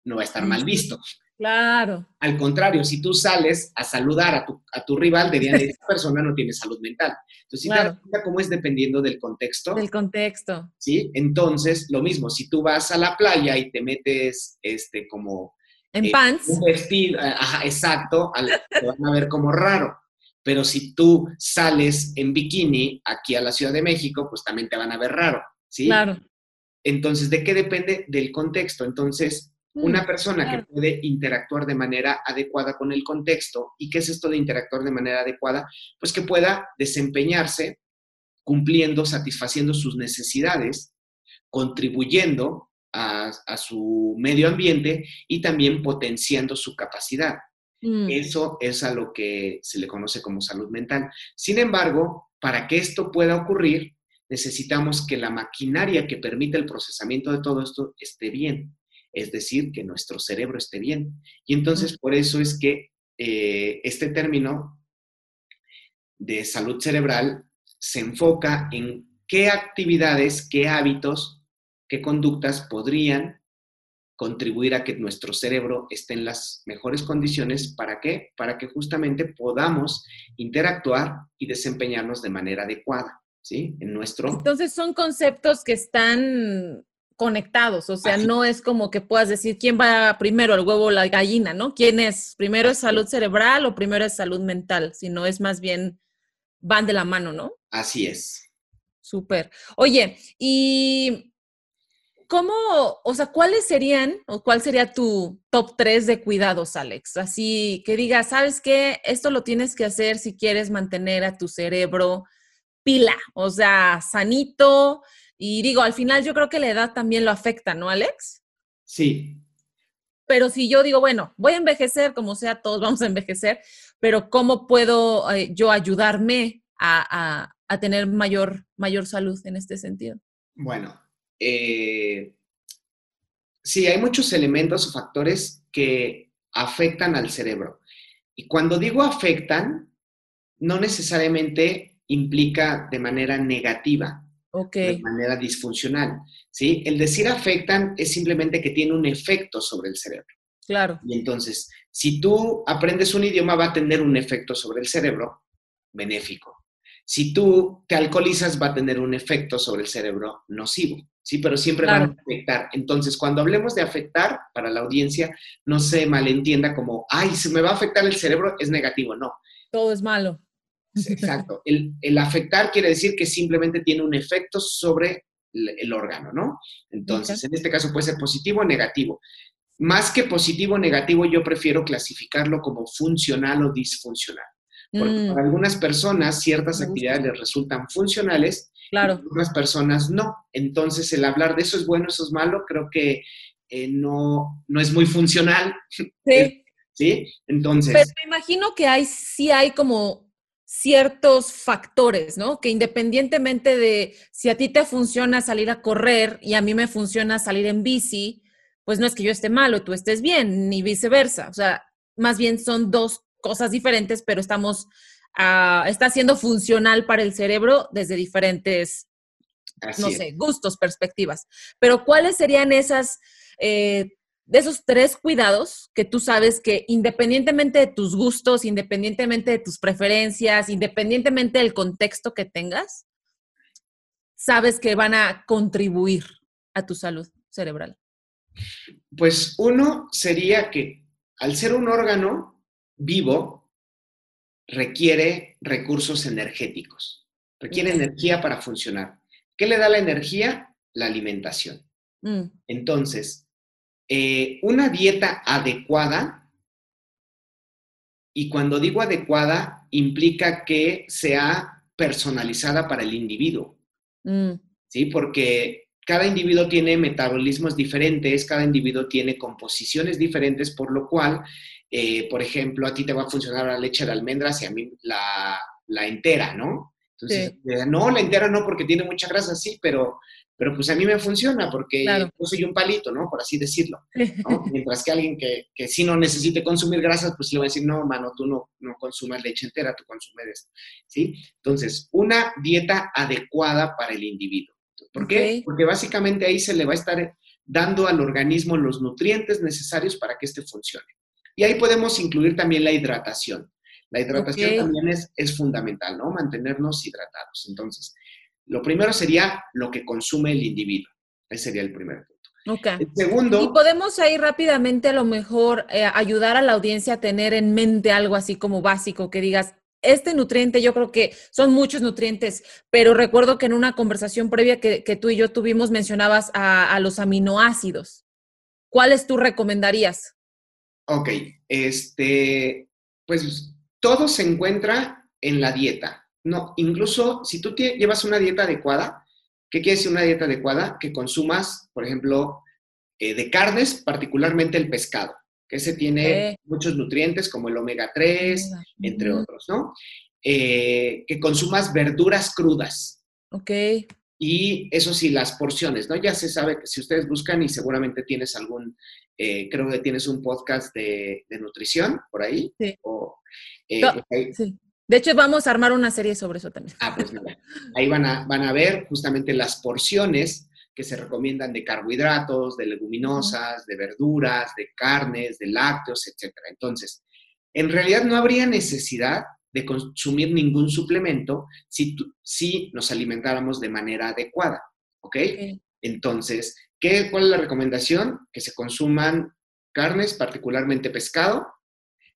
no va a estar mal visto. Claro. Al contrario, si tú sales a saludar a tu, a tu rival, dirían, esta persona no tiene salud mental. Entonces, si te das cuenta cómo es dependiendo del contexto. Del contexto. Sí, entonces, lo mismo, si tú vas a la playa y te metes, este, como... En eh, pants. Un vestido, ajá, exacto, te van a ver como raro. Pero si tú sales en bikini aquí a la Ciudad de México, pues también te van a ver raro, ¿sí? Claro. Entonces, ¿de qué depende? Del contexto. Entonces, una mm, persona que puede interactuar de manera adecuada con el contexto, ¿y qué es esto de interactuar de manera adecuada? Pues que pueda desempeñarse cumpliendo, satisfaciendo sus necesidades, contribuyendo a, su medio ambiente y también potenciando su capacidad. Mm. Eso es a lo que se le conoce como salud mental. Sin embargo, para que esto pueda ocurrir, necesitamos que la maquinaria que permite el procesamiento de todo esto esté bien, es decir, que nuestro cerebro esté bien. Y entonces por eso es que eh, este término de salud cerebral se enfoca en qué actividades, qué hábitos, qué conductas podrían contribuir a que nuestro cerebro esté en las mejores condiciones. ¿Para qué? Para que justamente podamos interactuar y desempeñarnos de manera adecuada. ¿sí? En nuestro... Entonces son conceptos que están conectados, o sea, no es como que puedas decir quién va primero, el huevo o la gallina, ¿no? ¿Quién es? ¿Primero es salud cerebral o primero es salud mental? Sino es más bien, van de la mano, ¿no? Así es. Súper. Oye, ¿y cómo, o sea, cuáles serían o cuál sería tu top 3 de cuidados, Alex? Así que digas, ¿sabes qué? Esto lo tienes que hacer si quieres mantener a tu cerebro pila, o sea, sanito. Y digo, al final yo creo que la edad también lo afecta, ¿no, Alex? Sí. Pero si yo digo, bueno, voy a envejecer, como sea, todos vamos a envejecer, pero ¿cómo puedo eh, yo ayudarme a, tener mayor, mayor salud en este sentido? Bueno, eh, sí, hay muchos elementos o factores que afectan al cerebro. Y cuando digo afectan, no necesariamente implica de manera negativa, de manera disfuncional. ¿sí? El decir afectan es simplemente que tiene un efecto sobre el cerebro. Claro. Y entonces, si tú aprendes un idioma, va a tener un efecto sobre el cerebro benéfico. Si tú te alcoholizas, va a tener un efecto sobre el cerebro nocivo, ¿sí? Pero siempre va a afectar. Entonces, cuando hablemos de afectar, para la audiencia, no se malentienda como, ay, se me va a afectar el cerebro, es negativo. No. Todo es malo. Exacto. El, afectar quiere decir que simplemente tiene un efecto sobre el, órgano, ¿no? Entonces, en este caso puede ser positivo o negativo. Más que positivo o negativo, yo prefiero clasificarlo como funcional o disfuncional. Porque Mm, para algunas personas ciertas actividades les resultan funcionales claro. y otras personas no. Entonces, el hablar de eso es bueno, eso es malo, creo que eh, no, no es muy funcional, Sí. ¿sí? Entonces, Pero me imagino que hay, sí hay como ciertos factores, ¿no? Que independientemente de si a ti te funciona salir a correr y a mí me funciona salir en bici, pues no es que yo esté mal o tú estés bien, ni viceversa. O sea, más bien son dos cosas diferentes, pero estamos, ah, está siendo funcional para el cerebro desde diferentes así no es. sé, gustos, perspectivas. Pero ¿cuáles serían esas, eh, de esos tres cuidados que tú sabes que independientemente de tus gustos, independientemente de tus preferencias, independientemente del contexto que tengas, sabes que van a contribuir a tu salud cerebral? Pues uno sería que al ser un órgano vivo, requiere recursos energéticos, requiere energía para funcionar. ¿Qué le da la energía? La alimentación. Mm, Entonces, eh, una dieta adecuada, y cuando digo adecuada, implica que sea personalizada para el individuo. mm, ¿sí? Porque cada individuo tiene metabolismos diferentes, cada individuo tiene composiciones diferentes, por lo cual, eh, por ejemplo, a ti te va a funcionar la leche de almendras y a mí la, la entera, ¿no? Entonces, Sí. eh, no, la entera no, porque tiene mucha grasa, sí, pero, pero pues a mí me funciona porque Claro. yo soy un palito, ¿no? Por así decirlo. ¿no? Mientras que alguien que, que sí no necesite consumir grasas, pues le va a decir, no, mano, tú no, no consumes leche entera, tú consumes esto, ¿sí? Entonces, una dieta adecuada para el individuo. ¿Por qué? Porque básicamente ahí se le va a estar dando al organismo los nutrientes necesarios para que éste funcione. Y ahí podemos incluir también la hidratación. La hidratación también es, es fundamental, ¿no? Mantenernos hidratados. Entonces, lo primero sería lo que consume el individuo. Ese sería el primer punto. Ok. El segundo... Y podemos ahí rápidamente a lo mejor eh, ayudar a la audiencia a tener en mente algo así como básico, que digas, este nutriente, yo creo que son muchos nutrientes, pero recuerdo que en una conversación previa que, que tú y yo tuvimos mencionabas a, a los aminoácidos. ¿Cuáles tú recomendarías? Ok, este, pues todo se encuentra en la dieta. No, incluso si tú tie- llevas una dieta adecuada, ¿qué quiere decir una dieta adecuada? Que consumas, por ejemplo, eh, de carnes, particularmente el pescado, que ese tiene muchos nutrientes como el omega 3, entre otros, ¿no? Eh, que consumas verduras crudas. Ok, Y eso sí, las porciones, ¿no? Ya se sabe que si ustedes buscan y seguramente tienes algún, eh, creo que tienes un podcast de, de nutrición por ahí. Sí. O, eh, No. ahí- sí. De hecho, vamos a armar una serie sobre eso también. ah, pues mira, ahí van a, van a ver justamente las porciones que se recomiendan de carbohidratos, de leguminosas, de verduras, de carnes, de lácteos, etcétera. Entonces, en realidad no habría necesidad de consumir ningún suplemento si, si nos alimentáramos de manera adecuada, ¿ok? Ok. Entonces, ¿qué, ¿cuál es la recomendación? Que se consuman carnes, particularmente pescado,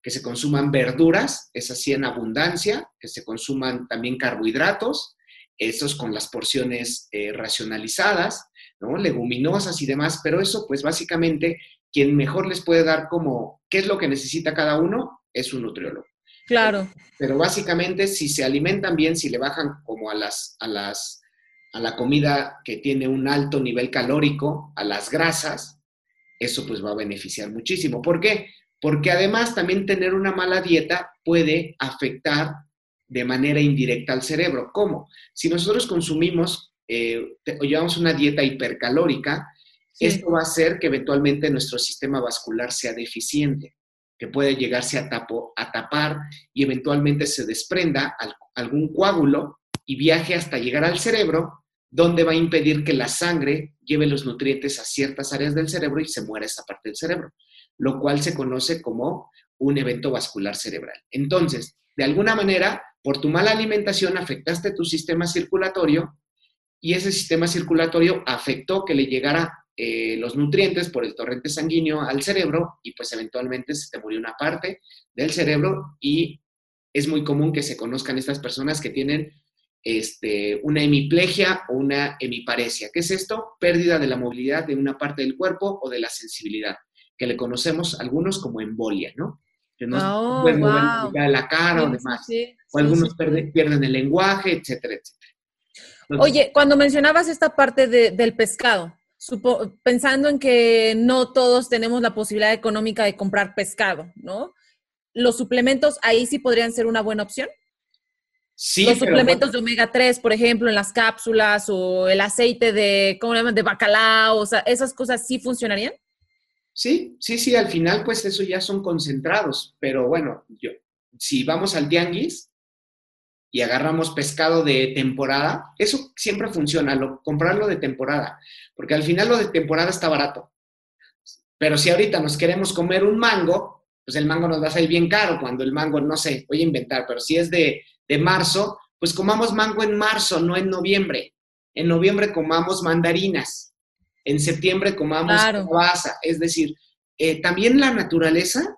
que se consuman verduras, es así en abundancia, que se consuman también carbohidratos, esos con las porciones eh, racionalizadas, ¿no? leguminosas y demás, pero eso pues básicamente quien mejor les puede dar como qué es lo que necesita cada uno es un nutriólogo. Claro, Pero básicamente, si se alimentan bien, si le bajan como a las, a las, a la comida que tiene un alto nivel calórico, a las grasas, eso pues va a beneficiar muchísimo. ¿Por qué? Porque además también tener una mala dieta puede afectar de manera indirecta al cerebro. ¿Cómo? Si nosotros consumimos eh, o llevamos una dieta hipercalórica, sí. esto va a hacer que eventualmente nuestro sistema vascular sea deficiente, que puede llegarse a, tapo- a tapar y eventualmente se desprenda al- algún coágulo y viaje hasta llegar al cerebro, donde va a impedir que la sangre lleve los nutrientes a ciertas áreas del cerebro y se muera esa parte del cerebro, lo cual se conoce como un evento vascular cerebral. Entonces, de alguna manera, por tu mala alimentación afectaste tu sistema circulatorio y ese sistema circulatorio afectó que le llegara eh, los nutrientes por el torrente sanguíneo al cerebro y pues eventualmente se te murió una parte del cerebro y es muy común que se conozcan estas personas que tienen este, una hemiplegia o una hemiparesia. ¿Qué es esto? Pérdida de la movilidad de una parte del cuerpo o de la sensibilidad, que le conocemos algunos como embolia, ¿no? que no oh, pueden mover la cara o demás. o algunos pierden, el lenguaje, etcétera, etcétera. Oye, cuando mencionabas esta parte del pescado, pensando en que no todos tenemos la posibilidad económica de comprar pescado, ¿no? ¿Los suplementos ahí sí podrían ser una buena opción? Sí, los suplementos de omega 3, por ejemplo, en las cápsulas o el aceite de, ¿cómo le llaman? De bacalao, o sea, ¿esas cosas sí funcionarían? Sí, sí, sí, al final pues eso ya son concentrados, pero bueno, yo, si vamos al tianguis y agarramos pescado de temporada, eso siempre funciona, lo, comprarlo de temporada, porque al final lo de temporada está barato. Pero si ahorita nos queremos comer un mango, pues el mango nos va a salir bien caro cuando el mango, no sé, voy a inventar, pero si es de, de marzo, pues comamos mango en marzo, no en noviembre. En noviembre comamos mandarinas en septiembre comamos claro. Es decir, eh, también la naturaleza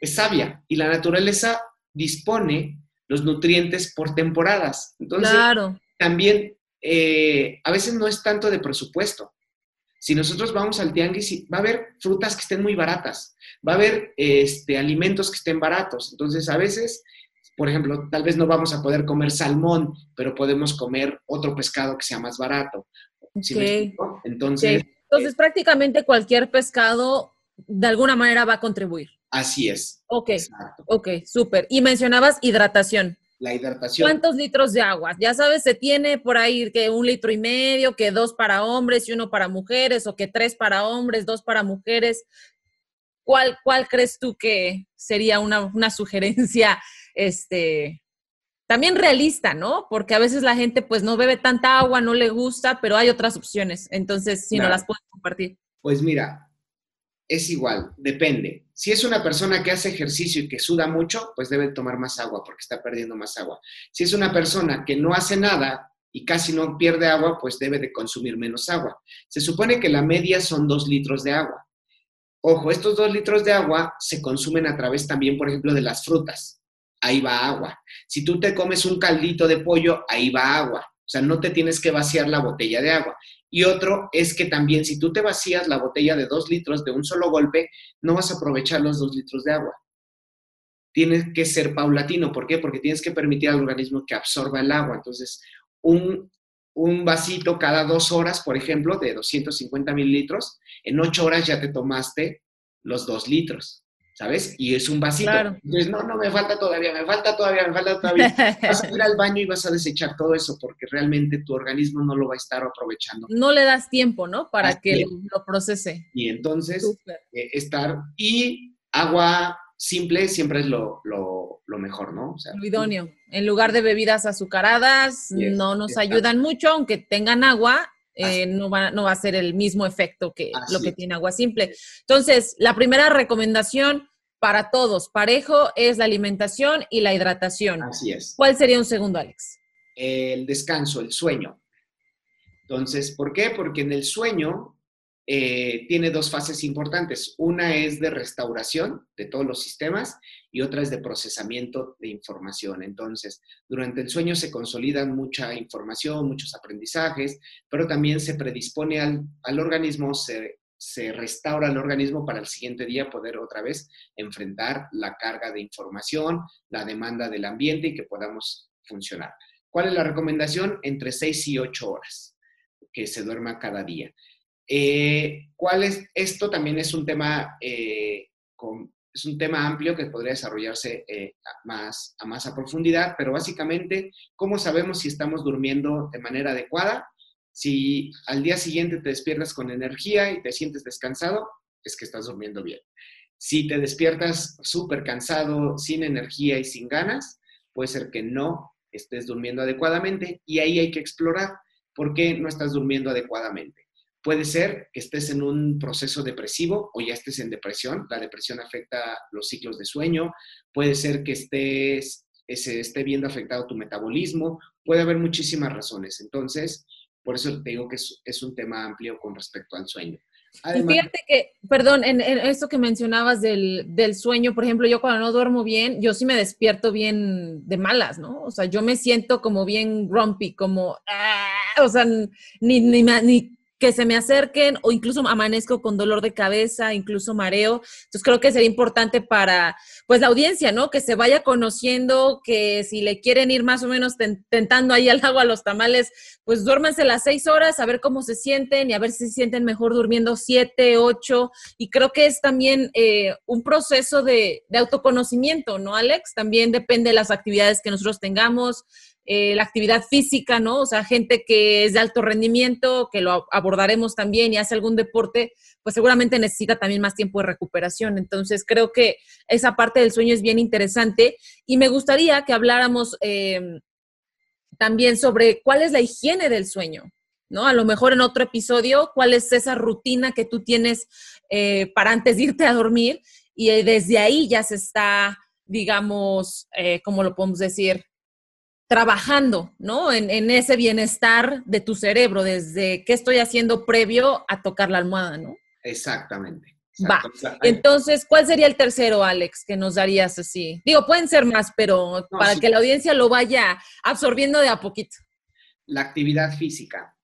es sabia y la naturaleza dispone los nutrientes por temporadas. Entonces, también eh, a veces no es tanto de presupuesto. Si nosotros vamos al tianguis, va a haber frutas que estén muy baratas, va a haber este, alimentos que estén baratos. Entonces, a veces, por ejemplo, tal vez no vamos a poder comer salmón, pero podemos comer otro pescado que sea más barato. Entonces, Entonces, prácticamente cualquier pescado de alguna manera va a contribuir. Así es. Ok, ok, súper. Y mencionabas hidratación. La hidratación. ¿Cuántos litros de agua? Ya sabes, se tiene por ahí que un litro y medio, que dos para hombres y uno para mujeres, o que tres para hombres, dos para mujeres. ¿Cuál, cuál crees tú que sería una, una sugerencia este, también realista, ¿no? Porque a veces la gente pues no bebe tanta agua, no le gusta, pero hay otras opciones. Entonces, si no las puedes compartir. Pues mira, es igual, depende. Si es una persona que hace ejercicio y que suda mucho, pues debe tomar más agua porque está perdiendo más agua. Si es una persona que no hace nada y casi no pierde agua, pues debe de consumir menos agua. Se supone que la media son dos litros de agua. Ojo, estos dos litros de agua se consumen a través también, por ejemplo, de las frutas ahí va agua. Si tú te comes un caldito de pollo, ahí va agua. O sea, no te tienes que vaciar la botella de agua. Y otro es que también si tú te vacías la botella de dos litros de un solo golpe, no vas a aprovechar los dos litros de agua. Tienes que ser paulatino. ¿Por qué? Porque tienes que permitir al organismo que absorba el agua. Entonces, un, un vasito cada dos horas, por ejemplo, de 250 mililitros, en ocho horas ya te tomaste los dos litros. ¿Sabes? Y es un vasito. Entonces, no, no, me falta todavía, me falta todavía, me falta todavía. Vas a ir al baño y vas a desechar todo eso porque realmente tu organismo no lo va a estar aprovechando. No le das tiempo, ¿no? Para que lo procese. Y entonces, eh, estar, y agua simple siempre es lo, mejor, ¿no? lo idóneo. En lugar de bebidas azucaradas, no nos ayudan mucho, aunque tengan agua, eh, no, va, no va a ser el mismo efecto que lo que tiene agua simple. Entonces, la primera recomendación para todos, parejo, es la alimentación y la hidratación. Así es. ¿Cuál sería un segundo, Alex? El descanso, el sueño. Entonces, ¿por qué? Porque en el sueño eh, tiene dos fases importantes. Una es de restauración de todos los sistemas y otra es de procesamiento de información. Entonces, durante el sueño se consolidan mucha información, muchos aprendizajes, pero también se predispone al, al organismo, se, se restaura el organismo para el siguiente día poder otra vez enfrentar la carga de información, la demanda del ambiente y que podamos funcionar. ¿Cuál es la recomendación? Entre 6 y 8 horas que se duerma cada día. Eh, ¿Cuál es? Esto también es un tema, eh, es un tema amplio que podría desarrollarse eh, más, a más a profundidad, pero básicamente, ¿cómo sabemos si estamos durmiendo de manera adecuada? Si al día siguiente te despiertas con energía y te sientes descansado, es que estás durmiendo bien. Si te despiertas súper cansado, sin energía y sin ganas, puede ser que no estés durmiendo adecuadamente y ahí hay que explorar por qué no estás durmiendo adecuadamente. Puede ser que estés en un proceso depresivo o ya estés en depresión. La depresión afecta los ciclos de sueño. Puede ser que estés, se esté viendo afectado tu metabolismo. Puede haber muchísimas razones. Entonces, por eso te digo que es, un tema amplio con respecto al sueño. fíjate que, perdón, en, esto que mencionabas del, del, sueño, por ejemplo, yo cuando no duermo bien, yo sí me despierto bien de malas, ¿no? O sea, yo me siento como bien grumpy, como, ah", o sea, ni, ni, ni que se me acerquen o incluso amanezco con dolor de cabeza, incluso mareo. Entonces creo que sería importante para pues la audiencia, ¿no? Que se vaya conociendo, que si le quieren ir más o menos tentando ahí al agua a los tamales, pues duérmanse las seis horas, a ver cómo se sienten y a ver si se sienten mejor durmiendo siete, ocho. Y creo que es también eh, un proceso de, de autoconocimiento, ¿no, Alex? También depende de las actividades que nosotros tengamos eh, la actividad física, ¿no? O sea, gente que es de alto rendimiento, que lo abordaremos también y hace algún deporte, pues seguramente necesita también más tiempo de recuperación. Entonces, creo que esa parte del sueño es bien interesante y me gustaría que habláramos em, también sobre cuál es la higiene del sueño. ¿no? A lo mejor en otro episodio, cuál es esa rutina que tú tienes eh, para antes de irte a dormir y eh, desde ahí ya se está, digamos, ¿cómo lo podemos decir? Trabajando, ¿no? En, ese bienestar de tu cerebro, desde qué estoy haciendo previo a tocar la almohada, ¿no? Exactamente. Va. Entonces, ¿cuál sería el tercero, Alex, que nos darías así? Digo, pueden ser más, pero para que la audiencia lo vaya absorbiendo de a poquito. La actividad física.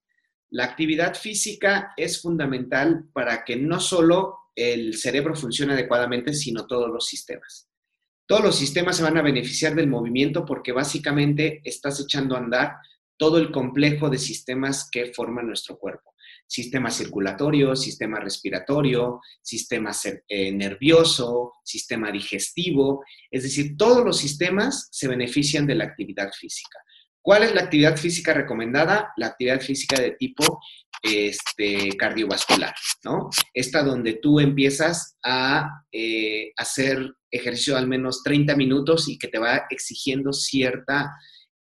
La actividad física es fundamental para que no solo el cerebro funcione adecuadamente, sino todos los sistemas. Todos los sistemas se van a beneficiar del movimiento porque básicamente estás echando a andar todo el complejo de sistemas que forman nuestro cuerpo. Sistema circulatorio, sistema respiratorio, sistema eh, nervioso, sistema digestivo, es decir, todos los sistemas se benefician de la actividad física. ¿Cuál es la actividad física recomendada? La actividad física de tipo este, cardiovascular, ¿no? Esta donde tú empiezas a eh, hacer ejercicio al menos 30 minutos y que te va exigiendo cierta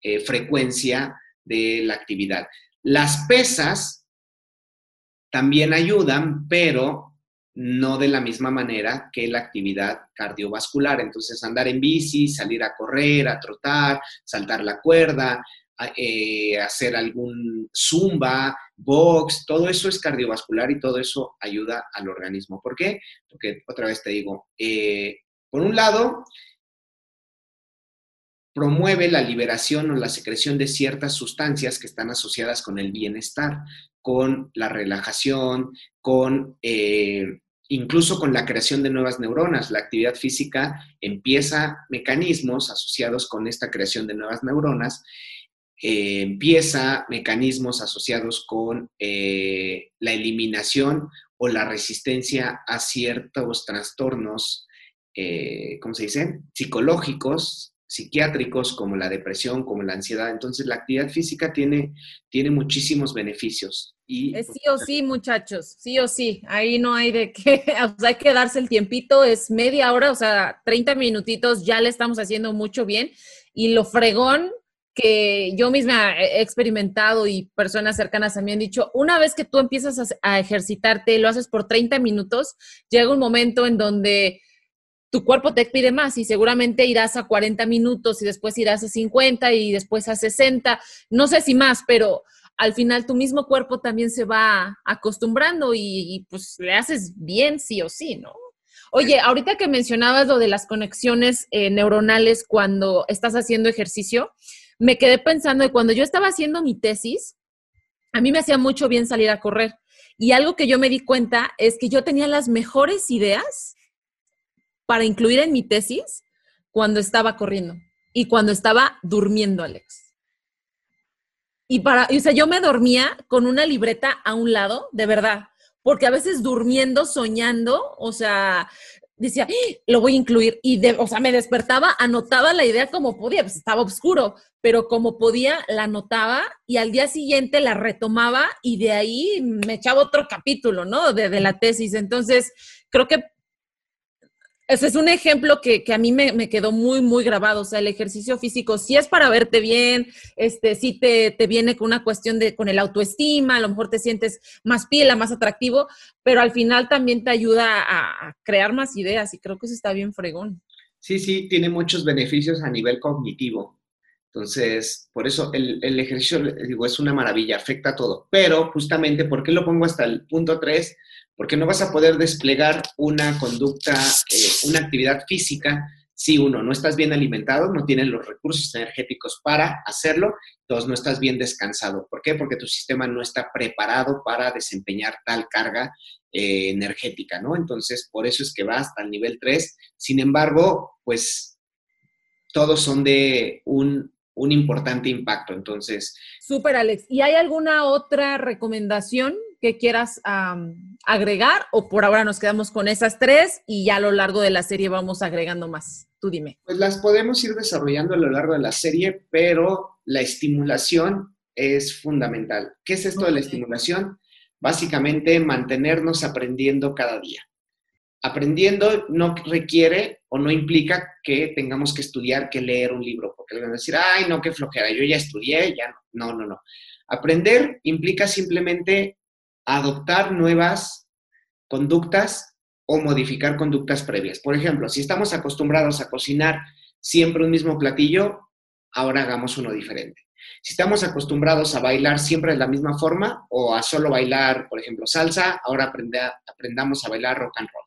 eh, frecuencia de la actividad. Las pesas también ayudan, pero no de la misma manera que la actividad cardiovascular. Entonces, andar en bici, salir a correr, a trotar, saltar la cuerda, eh, hacer algún zumba, box, todo eso es cardiovascular y todo eso ayuda al organismo. ¿Por qué? Porque otra vez te digo, eh, por un lado, promueve la liberación o la secreción de ciertas sustancias que están asociadas con el bienestar, con la relajación, con eh, incluso con la creación de nuevas neuronas. La actividad física empieza mecanismos asociados con esta creación de nuevas neuronas, eh, empieza mecanismos asociados con eh, la eliminación o la resistencia a ciertos trastornos, ¿cómo se dice? Psicológicos, psiquiátricos como la depresión, como la ansiedad. Entonces, la actividad física tiene, tiene muchísimos beneficios. Y, es sí o sí, muchachos, sí o sí. Ahí no hay de qué, hay que darse el tiempito, es media hora, o sea, 30 minutitos, ya le estamos haciendo mucho bien. Y lo fregón que yo misma he experimentado y personas cercanas a mí han dicho, una vez que tú empiezas a, a ejercitarte, lo haces por 30 minutos, llega un momento en donde tu cuerpo te pide más y seguramente irás a 40 minutos y después irás a 50 y después a 60, no sé si más, pero al final tu mismo cuerpo también se va acostumbrando y, pues le haces bien sí o sí, ¿no? Oye, ahorita que mencionabas lo de las conexiones eh, neuronales cuando estás haciendo ejercicio, me quedé pensando que cuando yo estaba haciendo mi tesis, a mí me hacía mucho bien salir a correr. Y algo que yo me di cuenta es que yo tenía las mejores ideas para incluir en mi tesis cuando estaba corriendo y cuando estaba durmiendo, Alex. Y para, o sea, yo me dormía con una libreta a un lado, de verdad, porque a veces durmiendo, soñando, o sea, decía, ¡Ah! lo voy a incluir. Y, de, o sea, me despertaba, anotaba la idea como podía, pues estaba oscuro, pero como podía, la anotaba y al día siguiente la retomaba y de ahí me echaba otro capítulo, ¿no? De, de la tesis. Entonces, creo que ese es un ejemplo que, a mí me, quedó muy, muy grabado. O sea, el ejercicio físico sí es para verte bien, este, sí te, viene con una cuestión de, con el autoestima, a lo mejor te sientes más pila, más atractivo, pero al final también te ayuda a, crear más ideas y creo que eso está bien fregón. Sí, sí, tiene muchos beneficios a nivel cognitivo. Entonces, por eso el, el, ejercicio, digo, es una maravilla, afecta a todo. Pero justamente, ¿por qué lo pongo hasta el punto 3? Porque no vas a poder desplegar una conducta, eh, una actividad física si uno, no estás bien alimentado, no tienes los recursos energéticos para hacerlo, dos, no estás bien descansado. ¿Por qué? Porque tu sistema no está preparado para desempeñar tal carga eh, energética, ¿no? Entonces, por eso es que va hasta el nivel 3. Sin embargo, pues todos son de un, un importante impacto. Entonces. Súper, Alex. ¿Y hay alguna otra recomendación que quieras agregar o por ahora nos quedamos con esas tres y ya a lo largo de la serie vamos agregando más? Tú dime. Pues las podemos ir desarrollando a lo largo de la serie, pero la estimulación es fundamental. ¿Qué es esto de la estimulación? Básicamente mantenernos aprendiendo cada día. Aprendiendo no requiere o no implica que tengamos que estudiar, que leer un libro, porque le van a decir, ay, no, qué flojera, yo ya estudié, ya no. No, no, no. Aprender implica simplemente adoptar nuevas conductas o modificar conductas previas. Por ejemplo, si estamos acostumbrados a cocinar siempre un mismo platillo, ahora hagamos uno diferente. Si estamos acostumbrados a bailar siempre de la misma forma o a solo bailar, por ejemplo, salsa, ahora aprendamos a bailar rock and roll.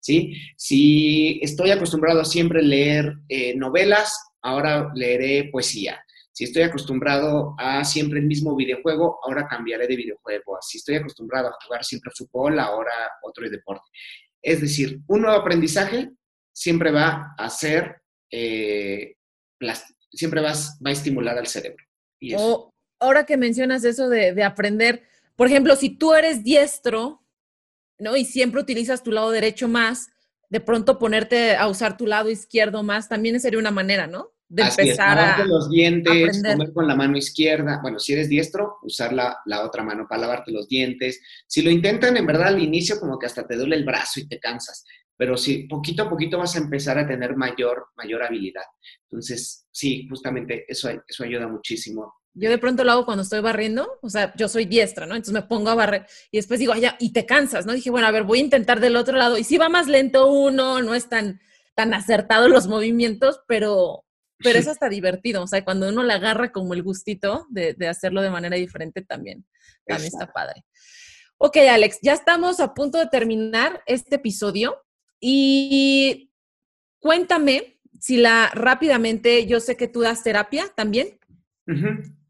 ¿sí? Si estoy acostumbrado a siempre leer eh, novelas, ahora leeré poesía. Si estoy acostumbrado a siempre el mismo videojuego, ahora cambiaré de videojuego. Si estoy acostumbrado a jugar siempre fútbol, ahora otro deporte. Es decir, un nuevo aprendizaje siempre va a ser, eh, siempre va, a estimular al cerebro. Y ahora que mencionas eso de, de aprender, por ejemplo, si tú eres diestro, ¿no? Y siempre utilizas tu lado derecho más, de pronto ponerte a usar tu lado izquierdo más, también sería una manera, ¿no? De empezar a los dientes, comer con la mano izquierda. Bueno, si eres diestro, usar la, otra mano para lavarte los dientes. Si lo intentan, en verdad, al inicio como que hasta te duele el brazo y te cansas. Pero si poquito a poquito vas a empezar a tener mayor, mayor habilidad. Entonces, sí, justamente eso, eso ayuda muchísimo. Yo de pronto lo hago cuando estoy barriendo, o sea, yo soy diestra, ¿no? Entonces me pongo a barrer y después digo, ya, y te cansas, ¿no? Dije, bueno, a ver, voy a intentar del otro lado. Y si va más lento uno, no es tan, tan acertado los movimientos, pero, pero es hasta divertido, o sea, cuando uno le agarra como el gustito de, hacerlo de manera diferente también, también está padre. Ok, Alex, ya estamos a punto de terminar este episodio y cuéntame si la rápidamente, yo sé que tú das terapia también,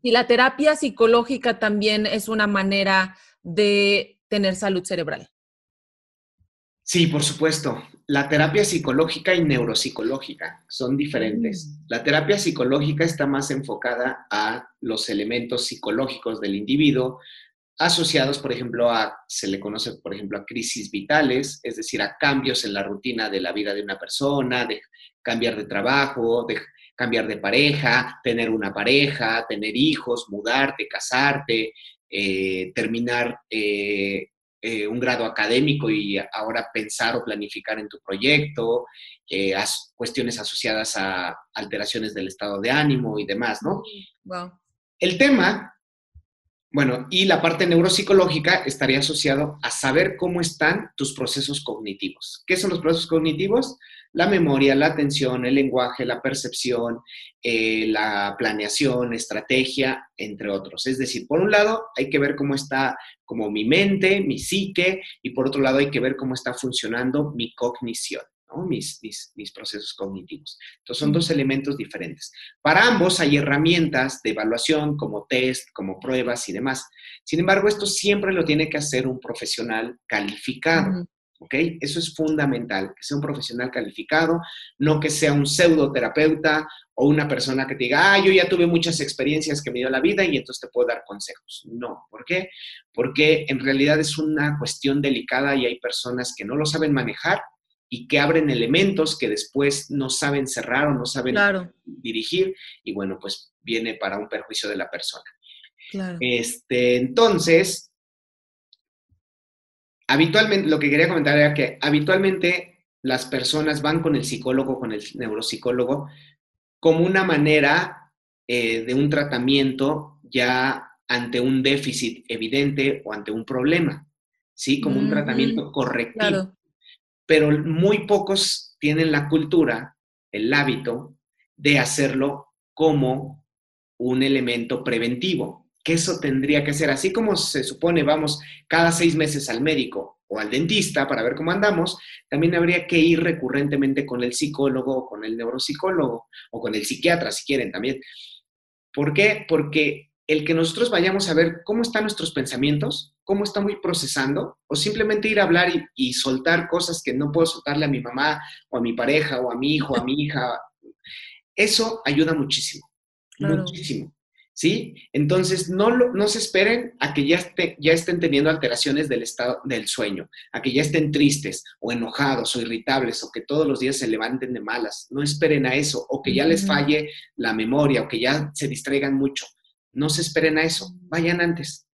y la terapia psicológica también es una manera de tener salud cerebral. Sí, por supuesto. La terapia psicológica y neuropsicológica son diferentes. Mm. La terapia psicológica está más enfocada a los elementos psicológicos del individuo, asociados, por ejemplo, a, se le conoce, por ejemplo, a crisis vitales, es decir, a cambios en la rutina de la vida de una persona, de cambiar de trabajo, de cambiar de pareja, tener una pareja, tener hijos, mudarte, casarte, eh, terminar eh, eh, un grado académico y ahora pensar o planificar en tu proyecto, eh, cuestiones asociadas a alteraciones del estado de ánimo y demás, ¿no? Wow. El tema, bueno, y la parte neuropsicológica estaría asociado a saber cómo están tus procesos cognitivos. ¿Qué son los procesos cognitivos? La memoria, la atención, el lenguaje, la percepción, eh, la planeación, estrategia, entre otros. Es decir, por un lado hay que ver cómo está como mi mente, mi psique, y por otro lado hay que ver cómo está funcionando mi cognición. Mis, mis, procesos cognitivos. Entonces son dos elementos diferentes. Para ambos hay herramientas de evaluación como test, como pruebas y demás. Sin embargo, esto siempre lo tiene que hacer un profesional calificado. ¿Ok? Eso es fundamental, que sea un profesional calificado, no que sea un pseudoterapeuta o una persona que te diga, ah, yo ya tuve muchas experiencias que me dio la vida y entonces te puedo dar consejos. No, ¿por qué? Porque en realidad es una cuestión delicada y hay personas que no lo saben manejar y que abren elementos que después no saben cerrar o no saben dirigir y bueno, pues viene para un perjuicio de la persona. Claro. Este, entonces, habitualmente, lo que quería comentar era que habitualmente las personas van con el psicólogo, con el neuropsicólogo, como una manera eh, de un tratamiento ya ante un déficit evidente o ante un problema, ¿sí? Como un tratamiento correctivo. Pero muy pocos tienen la cultura, el hábito de hacerlo como un elemento preventivo que eso tendría que ser, así como se supone, vamos cada seis meses al médico o al dentista para ver cómo andamos, también habría que ir recurrentemente con el psicólogo o con el neuropsicólogo o con el psiquiatra, si quieren también. ¿Por qué? Porque el que nosotros vayamos a ver cómo están nuestros pensamientos, cómo estamos procesando, o simplemente ir a hablar y, soltar cosas que no puedo soltarle a mi mamá o a mi pareja o a mi hijo, a mi hija, eso ayuda muchísimo, muchísimo. ¿Sí? Entonces, no, no se esperen a que ya, ya estén teniendo alteraciones del estado del sueño, a que ya estén tristes o enojados o irritables o que todos los días se levanten de malas. No esperen a eso o que ya les falle la memoria o que ya se distraigan mucho. No se esperen a eso, vayan antes.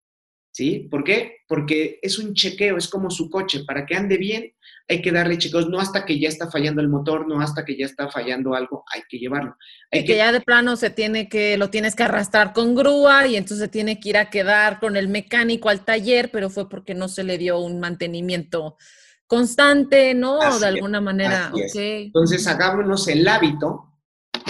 ¿Sí? ¿Por qué? Porque es un chequeo, es como su coche. Para que ande bien, hay que darle chequeos, no hasta que ya está fallando el motor, no hasta que ya está fallando algo, hay que llevarlo. Hay que, ya de plano se tiene que, lo tienes que arrastrar con grúa y entonces tiene que ir a quedar con el mecánico al taller, pero fue porque no se le dio un mantenimiento constante, ¿no? de alguna manera. Entonces, hagámonos el hábito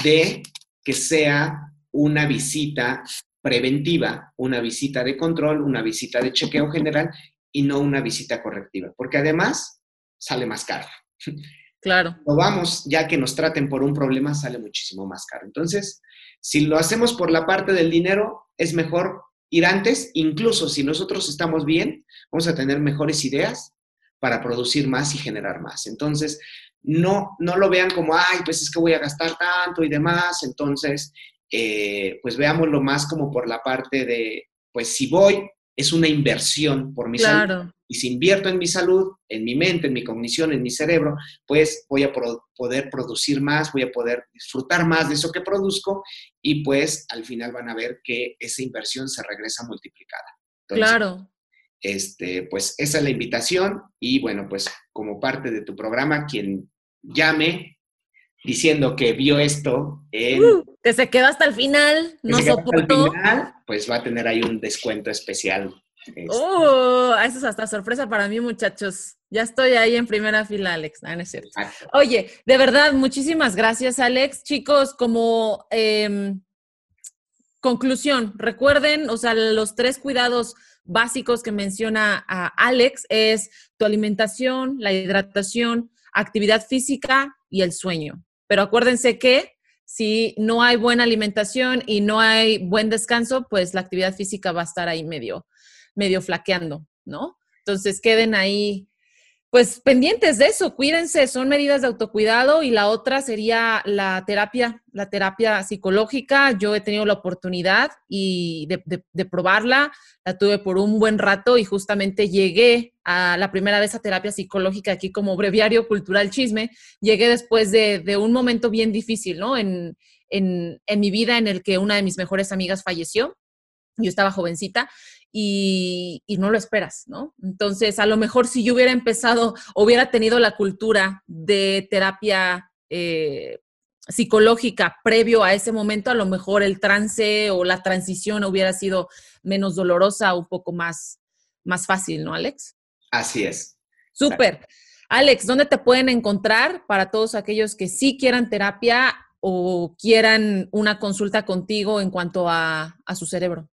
de que sea una visita preventiva, una visita de control, una visita de chequeo general y no una visita correctiva, porque además sale más caro. Claro. O vamos, ya que nos traten por un problema, sale muchísimo más caro. Entonces, si lo hacemos por la parte del dinero, es mejor ir antes, incluso si nosotros estamos bien, vamos a tener mejores ideas para producir más y generar más. Entonces, no, no lo vean como, ay, pues es que voy a gastar tanto y demás. Entonces, eh, pues veámoslo más como por la parte de, pues si voy, es una inversión por mi salud. Y si invierto en mi salud, en mi mente, en mi cognición, en mi cerebro, pues voy a poder producir más, voy a poder disfrutar más de eso que produzco y pues al final van a ver que esa inversión se regresa multiplicada. claro. Este, pues esa es la invitación y bueno, pues como parte de tu programa, quien llame diciendo que vio esto en... Uh, que se quedó hasta el final, no soportó. Final, pues va a tener ahí un descuento especial. Este. ¡Oh! Eso es hasta sorpresa para mí, muchachos. Ya estoy ahí en primera fila, Alex. no es cierto. Oye, de verdad, muchísimas gracias, Alex. Chicos, como em, conclusión, recuerden, o sea, los tres cuidados básicos que menciona a Alex es tu alimentación, la hidratación, actividad física y el sueño. Pero acuérdense que si no hay buena alimentación y no hay buen descanso, pues la actividad física va a estar ahí medio, medio flaqueando, ¿no? Entonces queden ahí pues pendientes de eso, cuídense, son medidas de autocuidado y la otra sería la terapia, la terapia psicológica. Yo he tenido la oportunidad y de, probarla, la tuve por un buen rato y justamente llegué a la primera vez a terapia psicológica aquí como breviario cultural chisme, llegué después de, un momento bien difícil, ¿no? En, en, en mi vida en el que una de mis mejores amigas falleció, yo estaba jovencita y, no lo esperas, ¿no? Entonces, a lo mejor si yo hubiera empezado, hubiera tenido la cultura de terapia eh, psicológica previo a ese momento, a lo mejor el trance o la transición hubiera sido menos dolorosa, un poco más, más fácil, ¿no, Alex? Así es. Súper. Alex, ¿dónde te pueden encontrar para todos aquellos que sí quieran terapia o quieran una consulta contigo en cuanto a su cerebro?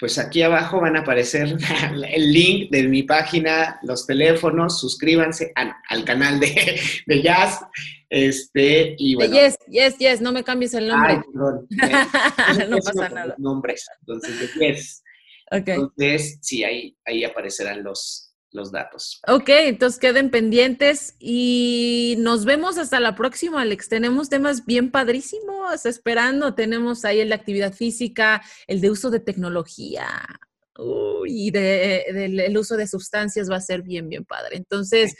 Pues aquí abajo van a aparecer el link de mi página, los teléfonos, suscríbanse al, canal de, Jazz. Este, y bueno. yes, yes, yes, no me cambies el nombre. Ay, perdón. no pasa nada. Nombres, entonces, de Yes. Okay. Entonces, sí, ahí, ahí aparecerán los, los datos. Ok, entonces queden pendientes y nos vemos hasta la próxima, Alex. Tenemos temas bien padrísimos esperando. Tenemos ahí de actividad física, el de uso de tecnología y de, el uso de sustancias va a ser bien, bien padre. Entonces,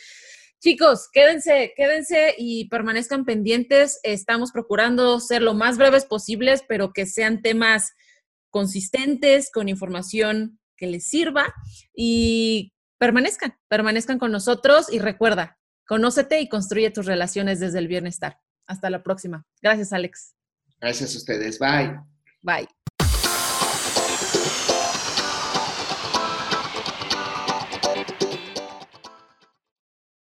chicos, quédense, quédense y permanezcan pendientes. Estamos procurando ser lo más breves posibles, pero que sean temas consistentes, con información que les sirva y permanezcan, permanezcan con nosotros y recuerda, conócete y construye tus relaciones desde el bienestar. Hasta la próxima. Gracias, Alex. Gracias a ustedes. Bye. Bye.